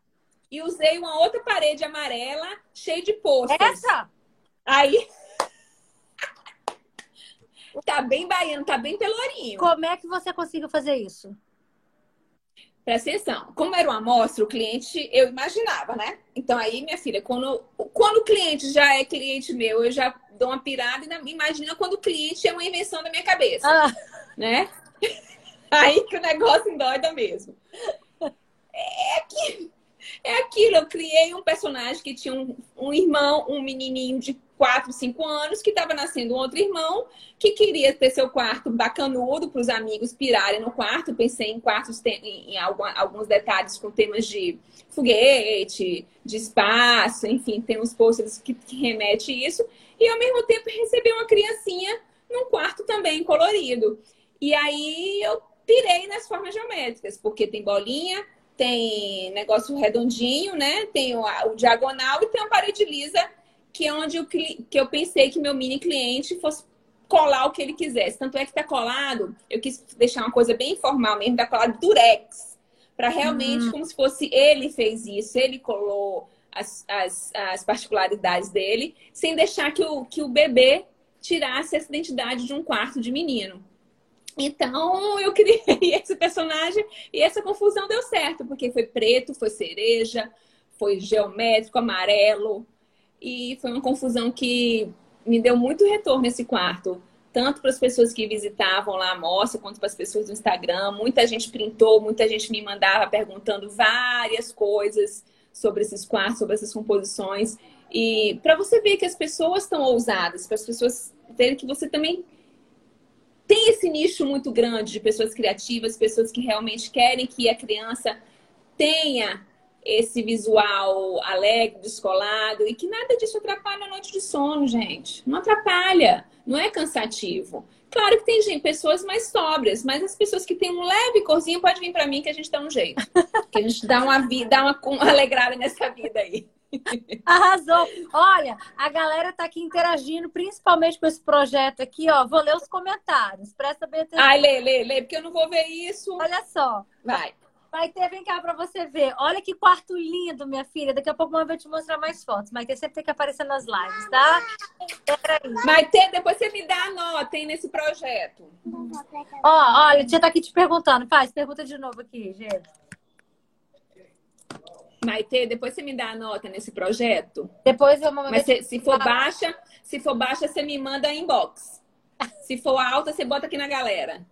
E usei uma outra parede amarela cheia de postos. Essa? Aí. tá bem baiano, tá bem pelourinho. Como é que você conseguiu fazer isso? Presta atenção. Como era uma amostra, o cliente, eu imaginava, né? Então aí, minha filha, quando, quando o cliente já é cliente meu, eu já dou uma pirada e imagina quando o cliente é uma invenção da minha cabeça, ah. né? Aí que o negócio endoida mesmo. É aquilo, é aquilo. Eu criei um personagem que tinha um, um irmão, um menininho de 4, 5 anos, que estava nascendo um outro irmão, que queria ter seu quarto bacanudo para os amigos pirarem no quarto. Pensei em quartos, em, em alguns detalhes com temas de foguete, de espaço, enfim, tem uns posters que, que remete isso. E ao mesmo tempo receber uma criancinha num quarto também colorido. E aí eu pirei nas formas geométricas, porque tem bolinha, tem negócio redondinho, né? Tem o, o diagonal e tem a parede lisa que é onde eu, que eu pensei que meu mini cliente fosse colar o que ele quisesse. Tanto é que tá colado, eu quis deixar uma coisa bem informal mesmo, tá colado durex. Para realmente, uhum. como se fosse ele fez isso, ele colou as, as, as particularidades dele, sem deixar que o, que o bebê tirasse essa identidade de um quarto de menino. Então eu criei esse personagem e essa confusão deu certo, porque foi preto, foi cereja, foi geométrico, amarelo, e foi uma confusão que me deu muito retorno esse quarto. Tanto para as pessoas que visitavam lá a mostra, quanto para as pessoas do Instagram. Muita gente printou, muita gente me mandava perguntando várias coisas sobre esses quartos, sobre essas composições. E para você ver que as pessoas estão ousadas, para as pessoas verem que você também tem esse nicho muito grande de pessoas criativas, pessoas que realmente querem que a criança tenha esse visual alegre, descolado, e que nada disso atrapalha a noite de sono, gente. Não atrapalha, não é cansativo. Claro que tem gente, pessoas mais sóbrias, mas as pessoas que têm um leve corzinho pode vir para mim que a gente dá um jeito. Que a gente dá uma vida, dá uma, alegrada nessa vida aí. Arrasou. Olha, a galera tá aqui interagindo, principalmente com esse projeto aqui, ó. Vou ler os comentários. Presta bem atenção. Ai, lê, lê, lê, porque eu não vou ver isso. Olha só. Vai. Maite, vem cá pra você ver. Olha que quarto lindo, minha filha. Daqui a pouco eu vou te mostrar mais fotos. Maite sempre tem que aparecer nas lives, tá? Peraí. Maite, depois você me dá a nota, hein, nesse projeto. Ó, olha, a tia tá aqui te perguntando. Faz, pergunta de novo aqui, gente. Maite, depois você me dá a nota nesse projeto? Depois eu vou... Mas se, se for baixa, se for baixa, você me manda inbox. Se for alta, você bota aqui na galera.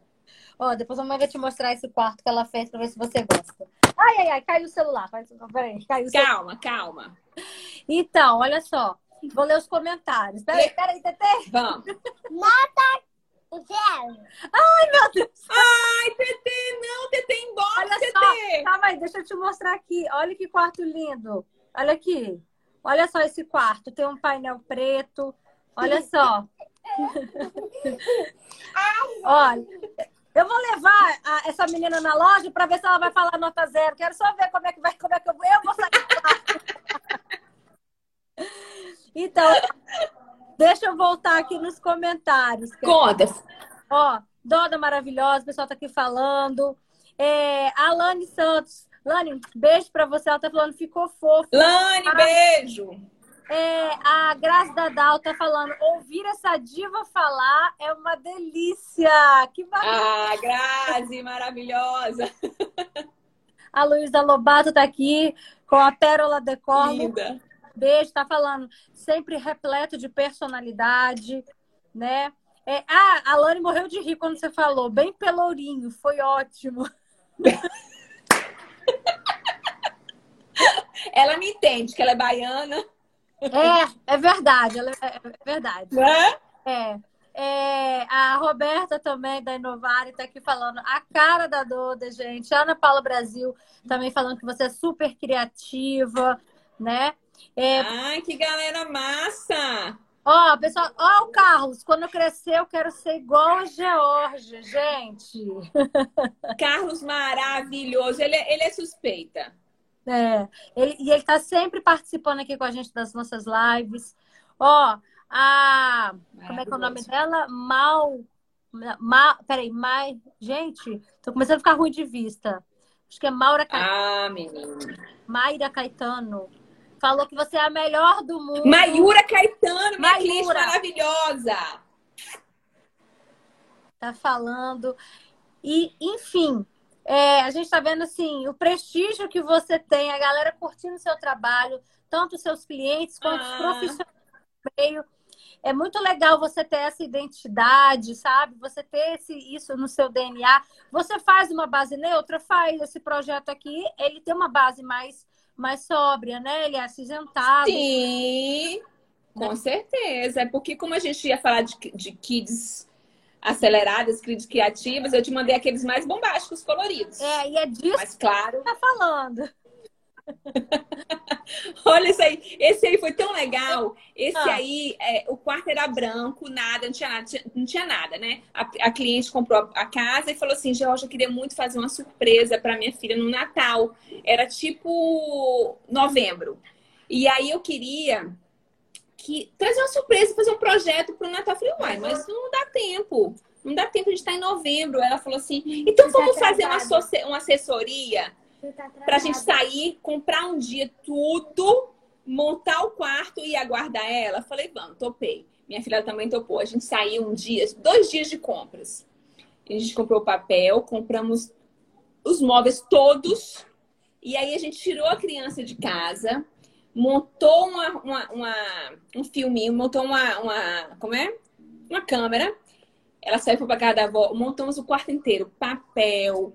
Ó, depois a mãe vai te mostrar esse quarto que ela fez pra ver se você gosta. Ai, ai, ai, caiu o celular. Peraí, caiu o calma, calma. Então, olha só. Vou ler os comentários. Peraí, peraí, Tetê. Vamos. Nota zero. Ai, meu Deus. Ai, Tetê, não, Tetê, embora, olha Tetê. Só. Calma aí, deixa eu te mostrar aqui. Olha que quarto lindo. Olha aqui. Olha só esse quarto. Tem um painel preto. Olha só. Olha, eu vou levar a, essa menina na loja para ver se ela vai falar nota zero. Quero só ver como é que vai, como é que eu vou. Eu vou sair Então, deixa eu voltar aqui nos comentários. Conta. Ó, Doda maravilhosa, o pessoal tá aqui falando. É, a Lani Santos. Lani, beijo para você. Ela tá falando, ficou fofo. Lani, beijo. É, a Graça Dadal tá falando, ouvir essa diva falar é uma delícia. Que bacana. Ah, Grazi, maravilhosa. A Luísa Lobato tá aqui com a Pérola Decor. Linda. Beijo, tá falando sempre repleto de personalidade, né? É, ah, a Lani morreu de rir quando você falou, bem pelourinho, foi ótimo. ela me entende que ela é baiana. É, é verdade, ela é, é verdade. É? É. É, a Roberta também, da Inovare, está aqui falando a cara da Doda, gente. A Ana Paula Brasil também falando que você é super criativa, né? É... Ai, que galera massa! Ó, pessoal, ó o Carlos, quando eu crescer eu quero ser igual a Georgia, gente. Carlos maravilhoso, ele é, ele é suspeita. É, ele, e ele está sempre participando aqui com a gente das nossas lives. Ó, a. Como é que é o nome dela? Mal. Mal peraí, Mai. Gente, tô começando a ficar ruim de vista. Acho que é Maura Caetano. Ah, menina. Mayra Caetano. Falou que você é a melhor do mundo. Mayura Caetano, minha Mayura. cliente maravilhosa. Tá falando. E, enfim, É, a gente está vendo assim o prestígio que você tem, a galera curtindo o seu trabalho, tanto os seus clientes quanto ah. os profissionais do meio. É muito legal você ter essa identidade, sabe? Você ter esse, isso no seu DNA. Você faz uma base neutra, faz esse projeto aqui, ele tem uma base mais, mais sóbria, né? Ele é acinzentado. Sim, com né? certeza. É porque como a gente ia falar de, de kids aceleradas, kids criativas, eu te mandei aqueles mais bombásticos, coloridos. É, e é disso Mas, claro... que tá falando. Olha isso aí. Esse aí foi tão legal. Esse ah. aí, é, o quarto era branco, nada, não tinha nada, não tinha nada, né? A, a cliente comprou a casa e falou assim: Georgia, eu queria muito fazer uma surpresa para minha filha no Natal. Era tipo novembro. E aí eu queria que trazer uma surpresa, fazer um projeto para o Natal. Eu falei, uai, mas não dá tempo. Não dá tempo, a gente está em novembro. Ela falou assim: então vamos fazer uma, uma assessoria Tá pra gente sair, comprar um dia tudo, montar o quarto e aguardar ela. Falei, vamos, topei. Minha filha também topou. A gente saiu um dia, dois dias de compras. A gente comprou papel, compramos os móveis todos. E aí a gente tirou a criança de casa, montou uma, uma, uma um filminho, montou uma, uma. Como é? Uma câmera. Ela saiu para casa da avó, montamos o quarto inteiro, papel,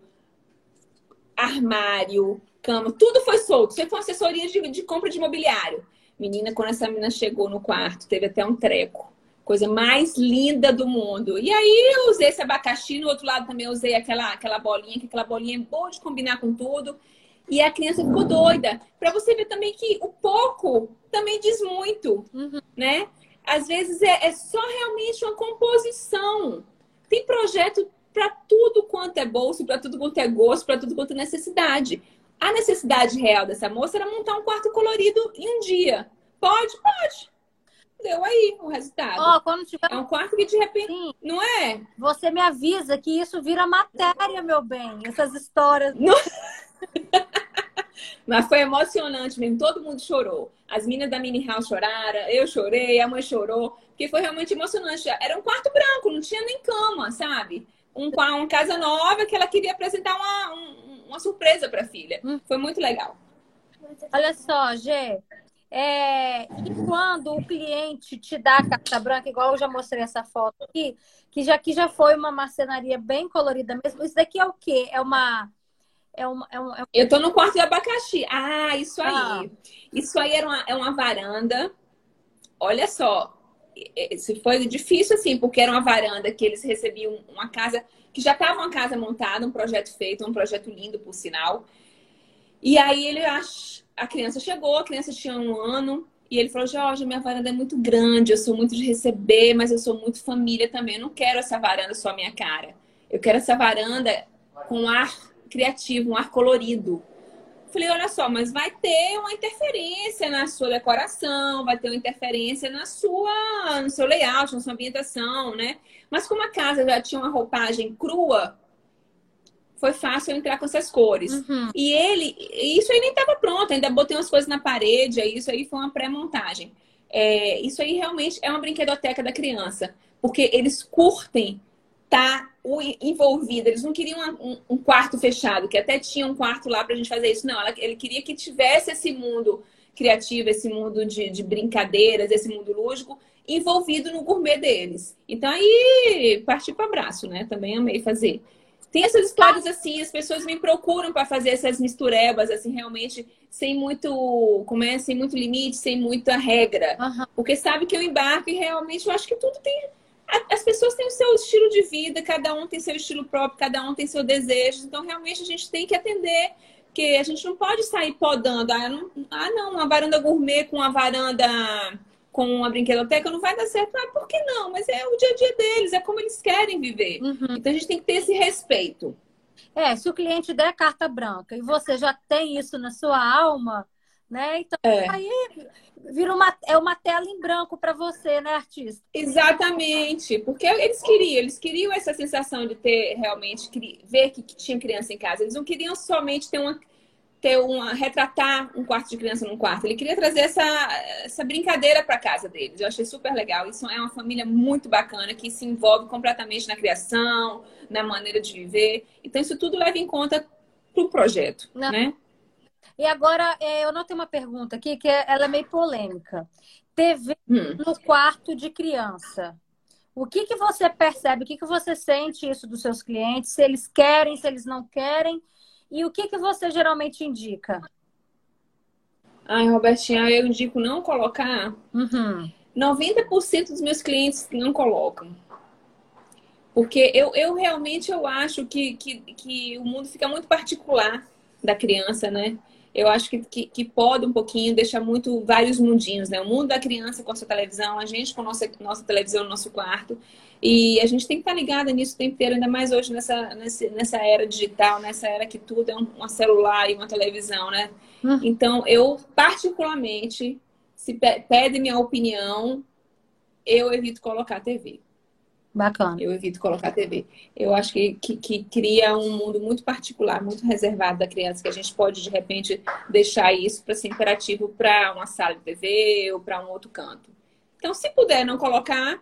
armário, cama, tudo foi solto. Você foi uma assessoria de, de compra de mobiliário. Menina, quando essa menina chegou no quarto, teve até um treco. Coisa mais linda do mundo. E aí eu usei esse abacaxi, no outro lado também usei aquela, aquela bolinha, que aquela bolinha é boa de combinar com tudo. E a criança ficou doida. Para você ver também que o pouco também diz muito, uhum. né? Às vezes é, é só realmente uma composição. Tem projeto para tudo quanto é bolso, para tudo quanto é gosto, para tudo quanto é necessidade. A necessidade real dessa moça era montar um quarto colorido em um dia. Pode? Pode. Deu aí o resultado. Oh, quando tiver... É um quarto que de repente. Sim. Não é? Você me avisa que isso vira matéria, meu bem. Essas histórias. Não... Mas foi emocionante mesmo. Todo mundo chorou. As meninas da mini house choraram, eu chorei, a mãe chorou, porque foi realmente emocionante. Era um quarto branco, não tinha nem cama, sabe? Um, uma casa nova que ela queria apresentar uma, um, uma surpresa para a filha. Hum. Foi muito legal. Olha só, Gê. É, e quando o cliente te dá a carta branca, igual eu já mostrei essa foto aqui, que já, que já foi uma marcenaria bem colorida mesmo, isso daqui é o quê? É uma. É uma, é uma, é Eu tô no quarto de abacaxi. Ah, isso aí. Ah. Isso aí era uma, é uma varanda. Olha só, se foi difícil assim, porque era uma varanda que eles recebiam uma casa que já estava uma casa montada, um projeto feito, um projeto lindo, por sinal. E aí ele a criança chegou, a criança tinha um ano, e ele falou: Jorge, minha varanda é muito grande, eu sou muito de receber, mas eu sou muito família também. Eu não quero essa varanda só minha cara. Eu quero essa varanda com ar criativo, um ar colorido. Falei, olha só, mas vai ter uma interferência na sua decoração, vai ter uma interferência na sua, no seu layout, na sua ambientação, né? Mas como a casa já tinha uma roupagem crua, foi fácil eu entrar com essas cores. Uhum. E ele, isso aí nem estava pronto, ainda botei umas coisas na parede, isso aí foi uma pré-montagem. É, isso aí realmente é uma brinquedoteca da criança, porque eles curtem tá envolvida. Eles não queriam um, um, quarto fechado, que até tinha um quarto lá para a gente fazer isso. Não, ela, ele queria que tivesse esse mundo criativo, esse mundo de, de brincadeiras, esse mundo lúdico envolvido no gourmet deles. Então aí parti para abraço, né? Também amei fazer. Tem essas histórias assim, as pessoas me procuram para fazer essas misturebas, assim, realmente sem muito, como é, sem muito limite, sem muita regra. Uhum. Porque sabe que eu embarco e realmente eu acho que tudo tem as pessoas têm o seu estilo de vida, cada um tem seu estilo próprio, cada um tem seu desejo. Então, realmente, a gente tem que atender, que a gente não pode sair podando. Ah, não, ah, não uma varanda gourmet com uma varanda com uma brinquedoteca não vai dar certo. Ah, por que não? Mas é o dia a dia deles, é como eles querem viver. Uhum. Então, a gente tem que ter esse respeito. É, se o cliente der carta branca e você já tem isso na sua alma, né? Então, é. aí vira uma, é uma tela em branco para você, né, artista? Exatamente, porque eles queriam, eles queriam essa sensação de ter realmente ver que, tinha criança em casa. Eles não queriam somente ter uma ter uma retratar um quarto de criança num quarto. Ele queria trazer essa, essa brincadeira para casa deles. Eu achei super legal. Isso é uma família muito bacana que se envolve completamente na criação, na maneira de viver. Então isso tudo leva em conta para o projeto, Não. né? E agora é, eu notei uma pergunta aqui que é, ela é meio polêmica. TV hum. no quarto de criança. O que, que você percebe? O que, que você sente isso dos seus clientes? Se eles querem, se eles não querem? E o que, que você geralmente indica? Ai, Robertinha, eu indico não colocar. Uhum. 90% dos meus clientes não colocam. Porque eu, eu realmente eu acho que, que, que o mundo fica muito particular da criança, né? Eu acho que, que, que, pode um pouquinho, deixar muito vários mundinhos, né? O mundo da criança com a sua televisão, a gente com a nossa, nossa televisão no nosso quarto. E a gente tem que estar ligada nisso o tempo inteiro, ainda mais hoje nessa, nessa, nessa era digital, nessa era que tudo é um, um celular e uma televisão, né? Hum. Então, eu, particularmente, se pede minha opinião, eu evito colocar TV. Bacana. Eu evito colocar TV. Eu acho que, que, que, cria um mundo muito particular, muito reservado da criança, que a gente pode, de repente, deixar isso para ser imperativo para uma sala de TV ou para um outro canto. Então, se puder não colocar,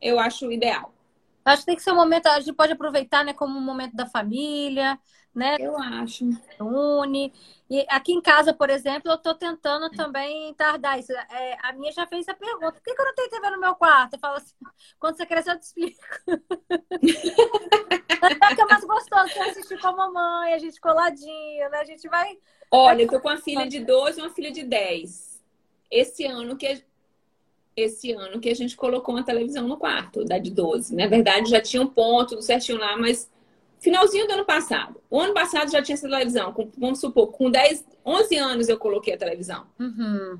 eu acho ideal. Acho que tem que ser um momento, a gente pode aproveitar né, como um momento da família, né? Eu acho. Une. E aqui em casa, por exemplo, eu estou tentando também tardar isso. É, a minha já fez a pergunta: por que, que eu não tenho TV no meu quarto? Eu falo assim: quando você crescer, eu te explico. é mais gostoso você assistir com a mamãe, a gente coladinho, né? A gente vai. Olha, eu tô com uma filha de 12 e uma filha de 10. Esse ano que esse ano que a gente colocou uma televisão no quarto, da de 12. Na verdade, já tinha um ponto, tudo certinho lá, mas finalzinho do ano passado. O ano passado já tinha essa televisão. Com, vamos supor, com 10, 11 anos eu coloquei a televisão. Uhum.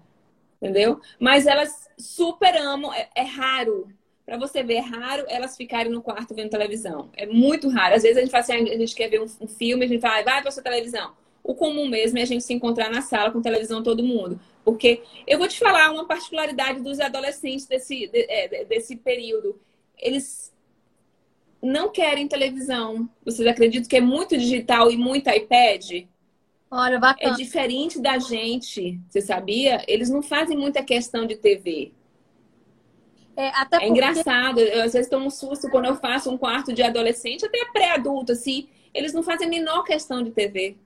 Entendeu? Mas elas super amam. É, é raro. Para você ver, é raro elas ficarem no quarto vendo televisão. É muito raro. Às vezes a gente fala assim, ah, a gente quer ver um, um filme, a gente fala, vai para sua televisão. O comum mesmo é a gente se encontrar na sala com televisão todo mundo. Porque eu vou te falar uma particularidade dos adolescentes desse, de, é, desse período. Eles não querem televisão. Vocês acreditam que é muito digital e muito iPad? Olha, bacana. É diferente da gente, você sabia? Eles não fazem muita questão de TV. É, até é porque... engraçado, eu às vezes tomo um susto quando eu faço um quarto de adolescente, até pré-adulto, assim, eles não fazem a menor questão de TV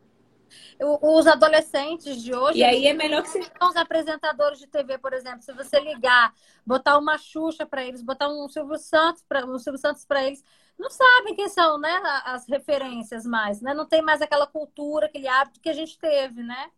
os adolescentes de hoje. E aí é melhor que você. Os apresentadores de TV, por exemplo, se você ligar, botar uma Xuxa para eles, botar um Silvio Santos para um Silvio Santos para eles, não sabem quem são, né, as referências mais, né? Não tem mais aquela cultura, aquele hábito que a gente teve, né?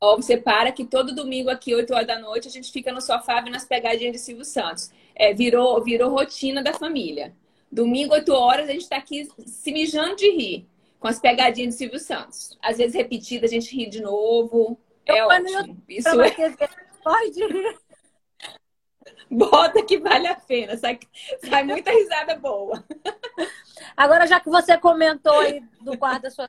Ó, você para que todo domingo aqui, 8 horas da noite, a gente fica no sofá vendo as pegadinhas de Silvio Santos. É, virou, virou rotina da família. Domingo, 8 horas, a gente está aqui se mijando de rir com as pegadinhas de Silvio Santos. Às vezes repetida, a gente ri de novo. É eu ótimo. Isso é... Pode rir. Bota que vale a pena. Sai, sai muita risada boa. Agora, já que você comentou aí do quarto da sua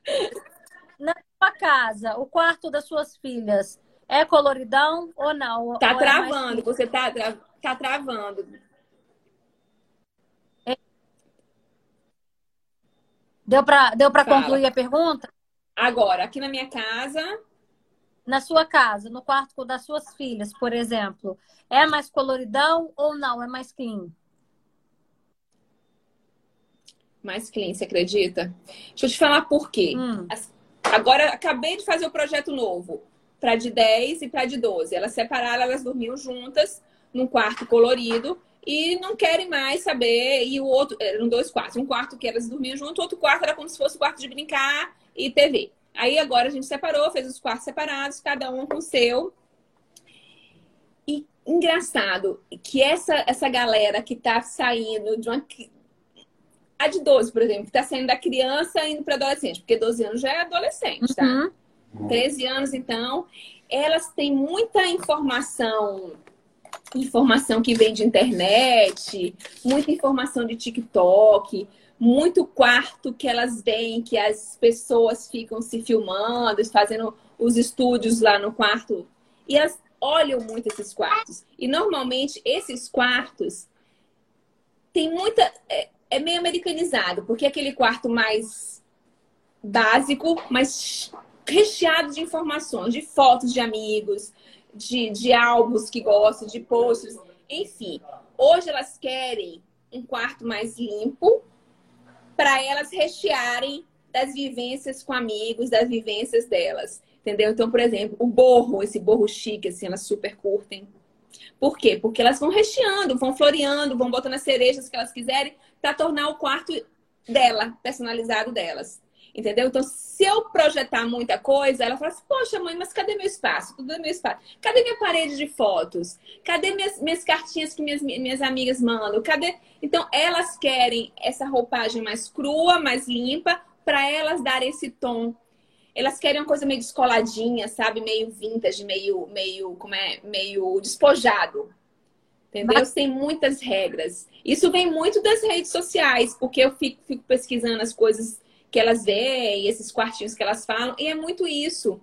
na sua casa, o quarto das suas filhas é coloridão ou não? Tá ou é travando, é você tá, tá travando. Deu para deu para concluir a pergunta? Agora, aqui na minha casa. Na sua casa, no quarto das suas filhas, por exemplo, é mais coloridão ou não? É mais clean? Mais clean, você acredita? Deixa eu te falar por quê. Hum. Agora, acabei de fazer o projeto novo para de 10 e para de 12. Elas separaram, elas dormiam juntas num quarto colorido e não querem mais saber. E o outro, eram dois quartos. Um quarto que elas dormiam junto, outro quarto era como se fosse o quarto de brincar e TV. Aí agora a gente separou, fez os quartos separados, cada um com o seu. E engraçado que essa, essa galera que tá saindo de uma. A de 12, por exemplo, que tá saindo da criança indo para adolescente, porque 12 anos já é adolescente, tá? Uhum. 13 anos, então, elas têm muita informação informação que vem de internet, muita informação de TikTok, muito quarto que elas veem que as pessoas ficam se filmando, fazendo os estúdios lá no quarto. E elas olham muito esses quartos. E normalmente esses quartos tem muita. É, é meio americanizado, porque é aquele quarto mais básico, mas recheado de informações, de fotos de amigos, de, de álbuns que gostam, de posts, enfim. Hoje elas querem um quarto mais limpo para elas rechearem das vivências com amigos, das vivências delas. Entendeu? Então, por exemplo, o borro, esse borro chique, assim, elas super curtem. Por quê? Porque elas vão recheando, vão floreando, vão botando as cerejas que elas quiserem para tornar o quarto dela, personalizado delas. Entendeu? Então, se eu projetar muita coisa, ela fala assim: Poxa, mãe, mas cadê meu espaço? Tudo é meu espaço. Cadê minha parede de fotos? Cadê minhas, minhas cartinhas que minhas, minhas amigas mandam? Cadê? Então, elas querem essa roupagem mais crua, mais limpa, para elas darem esse tom. Elas querem uma coisa meio descoladinha, sabe? Meio vintage, meio, meio, como é? Meio despojado. Entendeu? Mas... Tem muitas regras. Isso vem muito das redes sociais, porque eu fico, fico pesquisando as coisas que elas veem, esses quartinhos que elas falam, e é muito isso.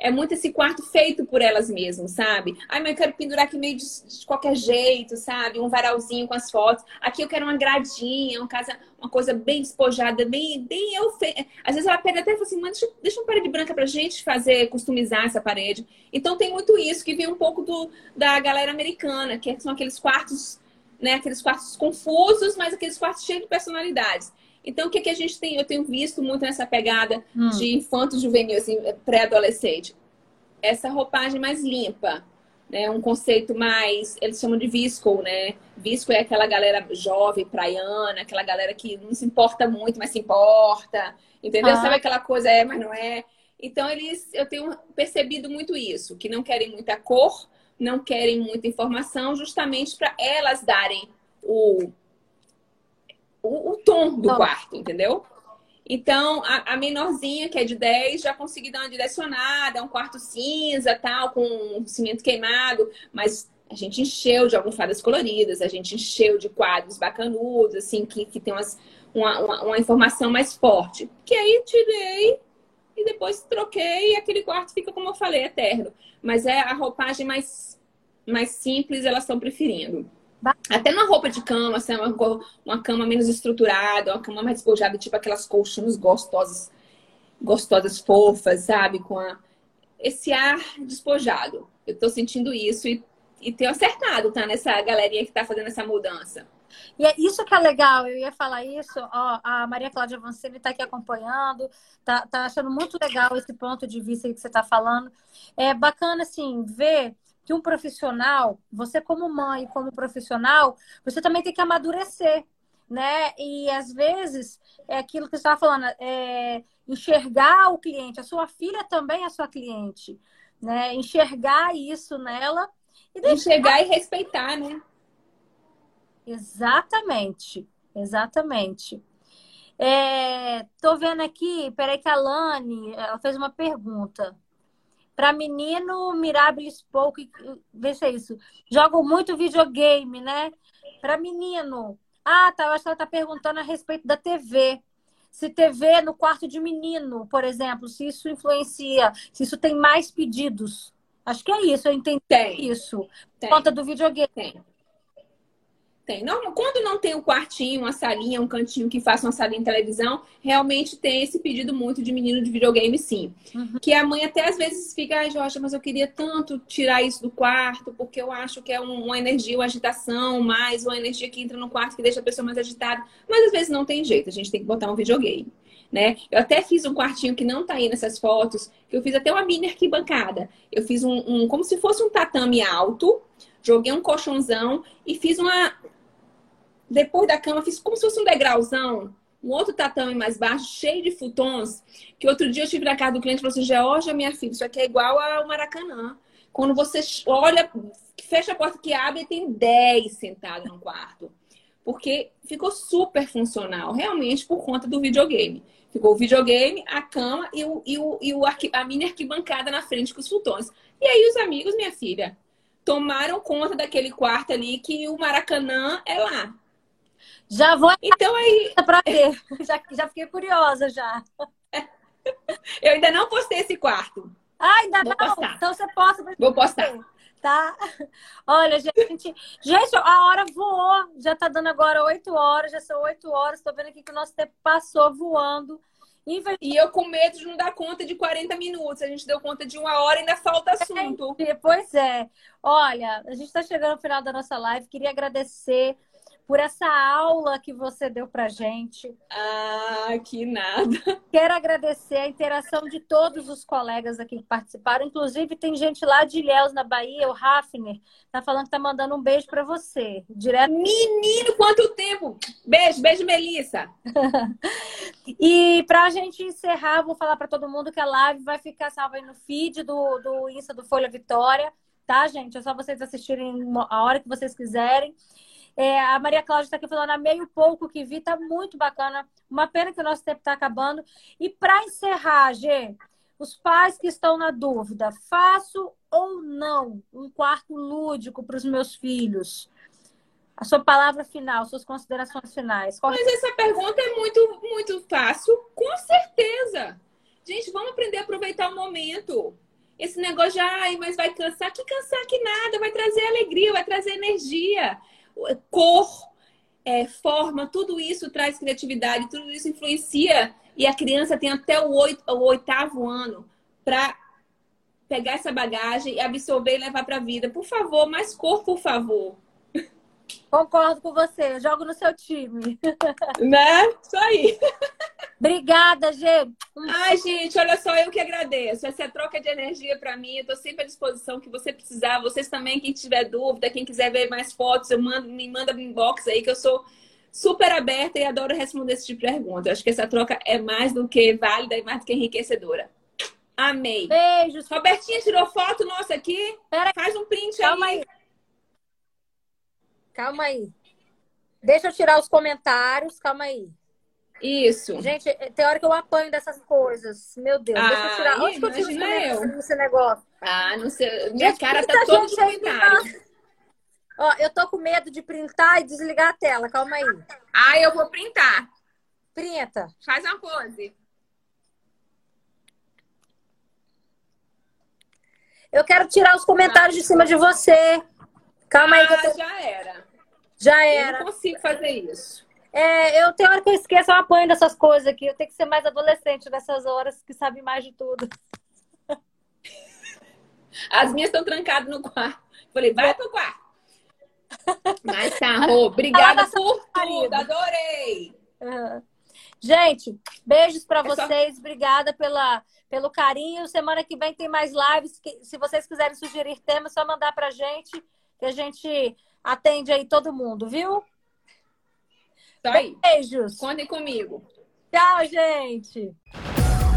É muito esse quarto feito por elas mesmas, sabe? Ai, mas eu quero pendurar aqui meio de, de, qualquer jeito, sabe? Um varalzinho com as fotos. Aqui eu quero uma gradinha, uma casa, uma coisa bem despojada, bem, bem eu fe... Às vezes ela pega até e fala assim, mas deixa, deixa uma parede branca pra gente fazer, customizar essa parede. Então tem muito isso que vem um pouco do, da galera americana, que são aqueles quartos, né? Aqueles quartos confusos, mas aqueles quartos cheios de personalidades. Então, o que, que a gente tem? Eu tenho visto muito nessa pegada hum. de infanto juvenil, assim, pré-adolescente. Essa roupagem mais limpa, né? Um conceito mais, eles chamam de visco, né? Visco é aquela galera jovem, praiana, aquela galera que não se importa muito, mas se importa, entendeu? Ah. Sabe aquela coisa é, mas não é. Então eles, eu tenho percebido muito isso, que não querem muita cor, não querem muita informação, justamente para elas darem o o, o tom do quarto, entendeu? Então, a, a, menorzinha, que é de 10, já consegui dar uma direcionada, um quarto cinza, tal, com cimento queimado, mas a gente encheu de almofadas coloridas, a gente encheu de quadros bacanudos, assim, que, que tem umas, uma, uma, uma informação mais forte. Que aí tirei e depois troquei e aquele quarto fica, como eu falei, eterno. Mas é a roupagem mais, mais simples, elas estão preferindo. Até na roupa de cama, assim, uma, uma cama menos estruturada, uma cama mais despojada, tipo aquelas colchões gostosas, gostosas, fofas, sabe? Com a... esse ar despojado. Eu tô sentindo isso e, e tenho acertado, tá? Nessa galerinha que tá fazendo essa mudança. E é isso que é legal, eu ia falar isso, ó, a Maria Cláudia Vancini está aqui acompanhando, tá, tá achando muito legal esse ponto de vista que você está falando. É bacana, assim, ver que um profissional, você como mãe, como profissional, você também tem que amadurecer, né? E às vezes é aquilo que você estava falando, é enxergar o cliente. A sua filha também é sua cliente, né? Enxergar isso nela e deixar... enxergar e respeitar, né? Exatamente, exatamente. É, tô vendo aqui, peraí que a Lani, ela fez uma pergunta. Para menino, Mirabilis pouco, vê se é isso. Jogam muito videogame, né? Para menino. Ah, tá. Eu acho que ela tá perguntando a respeito da TV. Se TV no quarto de menino, por exemplo, se isso influencia, se isso tem mais pedidos. Acho que é isso, eu entendi tem. isso. Tem. Por conta do videogame. Tem. Tem. Não, quando não tem um quartinho, uma salinha, um cantinho que faça uma salinha de televisão, realmente tem esse pedido muito de menino de videogame, sim. Uhum. Que a mãe até às vezes fica, ai, Jorge, mas eu queria tanto tirar isso do quarto, porque eu acho que é uma energia, uma agitação, mais uma energia que entra no quarto que deixa a pessoa mais agitada. Mas às vezes não tem jeito, a gente tem que botar um videogame. Né? Eu até fiz um quartinho que não tá aí nessas fotos, que eu fiz até uma mini arquibancada. Eu fiz um, um como se fosse um tatame alto, joguei um colchãozão e fiz uma, depois da cama, fiz como se fosse um degrauzão, um outro tatame mais baixo, cheio de futons, que outro dia eu estive na casa do cliente e falou assim, Georgia, minha filha, isso aqui é igual ao Maracanã. Quando você olha, fecha a porta que abre, tem 10 sentados no quarto. Porque ficou super funcional, realmente, por conta do videogame. Ficou o videogame, a cama e, o, e, o, e o a mini arquibancada na frente com os futons. E aí os amigos, minha filha, tomaram conta daquele quarto ali que o Maracanã é lá. Já vou então aí para ver. Já, já fiquei curiosa já. Eu ainda não postei esse quarto. Ah, ainda Vou não. Postar. Então você posta. Vou postar. Tá? Olha, gente, gente, a hora voou. Já tá dando agora 8 horas, já são 8 horas. Tô vendo aqui que o nosso tempo passou voando. E eu com medo de não dar conta de 40 minutos. A gente deu conta de uma hora e ainda falta assunto. É, pois é. Olha, a gente está chegando ao final da nossa live. Queria agradecer por essa aula que você deu para gente. Ah, que nada. Quero agradecer a interação de todos os colegas aqui que participaram. Inclusive, tem gente lá de Ilhéus, na Bahia, o Hafner, tá falando que tá mandando um beijo para você. Direto... Menino, quanto tempo! Beijo, beijo, Melissa. e para a gente encerrar, vou falar para todo mundo que a live vai ficar salva aí no feed do, do Insta do Folha Vitória, tá, gente? É só vocês assistirem a hora que vocês quiserem. É, a Maria Cláudia está aqui falando, a meio pouco que vi, tá muito bacana. Uma pena que o nosso tempo está acabando. E para encerrar, Gê, os pais que estão na dúvida, faço ou não um quarto lúdico para os meus filhos? A sua palavra final, suas considerações finais. Qual... Mas essa pergunta é muito, muito fácil, com certeza. Gente, vamos aprender a aproveitar o momento. Esse negócio de, ai, mas vai cansar. Que cansar que nada, vai trazer alegria, vai trazer energia cor, é, forma, tudo isso traz criatividade, tudo isso influencia. E a criança tem até o, oito, o oitavo ano para pegar essa bagagem e absorver e levar para a vida. Por favor, mais cor, por favor. Concordo com você, jogo no seu time. Né? Isso aí. Obrigada, gente. Ai, gente, olha só, eu que agradeço. Essa é troca de energia para mim. Eu tô sempre à disposição que você precisar. Vocês também, quem tiver dúvida, quem quiser ver mais fotos, eu mando, me manda no inbox aí que eu sou super aberta e adoro responder esse tipo de pergunta. Eu acho que essa troca é mais do que válida e mais do que enriquecedora. Amei. Beijos. Robertinha tirou foto nossa aqui. Pera Faz um print Calma aí. aí. Calma aí. Deixa eu tirar os comentários. Calma aí. Isso. Gente, tem hora que eu apanho dessas coisas. Meu Deus, ah, deixa eu tirar. Onde que eu tiro eu. esse negócio? Ah, não sei. Minha gente, cara tá toda comentário. Ó, eu tô com medo de printar e desligar a tela. Calma aí. Ah, eu vou printar. Printa. Faz uma pose. Eu quero tirar os comentários de cima de você. Calma ah, aí. Tô... já era. Já era. Eu não consigo fazer isso. É, eu tenho hora que eu esqueço, eu apanho dessas coisas aqui. Eu tenho que ser mais adolescente nessas horas, que sabe mais de tudo. As minhas estão trancadas no quarto. Falei, vai pro quarto. Mas tá, Rô, obrigada por tudo, adorei. Uhum. Gente, beijos para é vocês, só... obrigada pela, pelo carinho. Semana que vem tem mais lives. Se vocês quiserem sugerir temas, é só mandar pra gente, que a gente atende aí todo mundo, viu? Tá aí. Beijos. Contem comigo. Tchau, gente.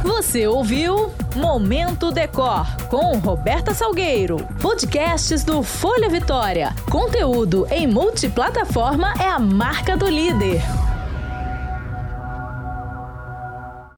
Você ouviu Momento Decor com Roberta Salgueiro. Podcasts do Folha Vitória. Conteúdo em multiplataforma é a marca do líder.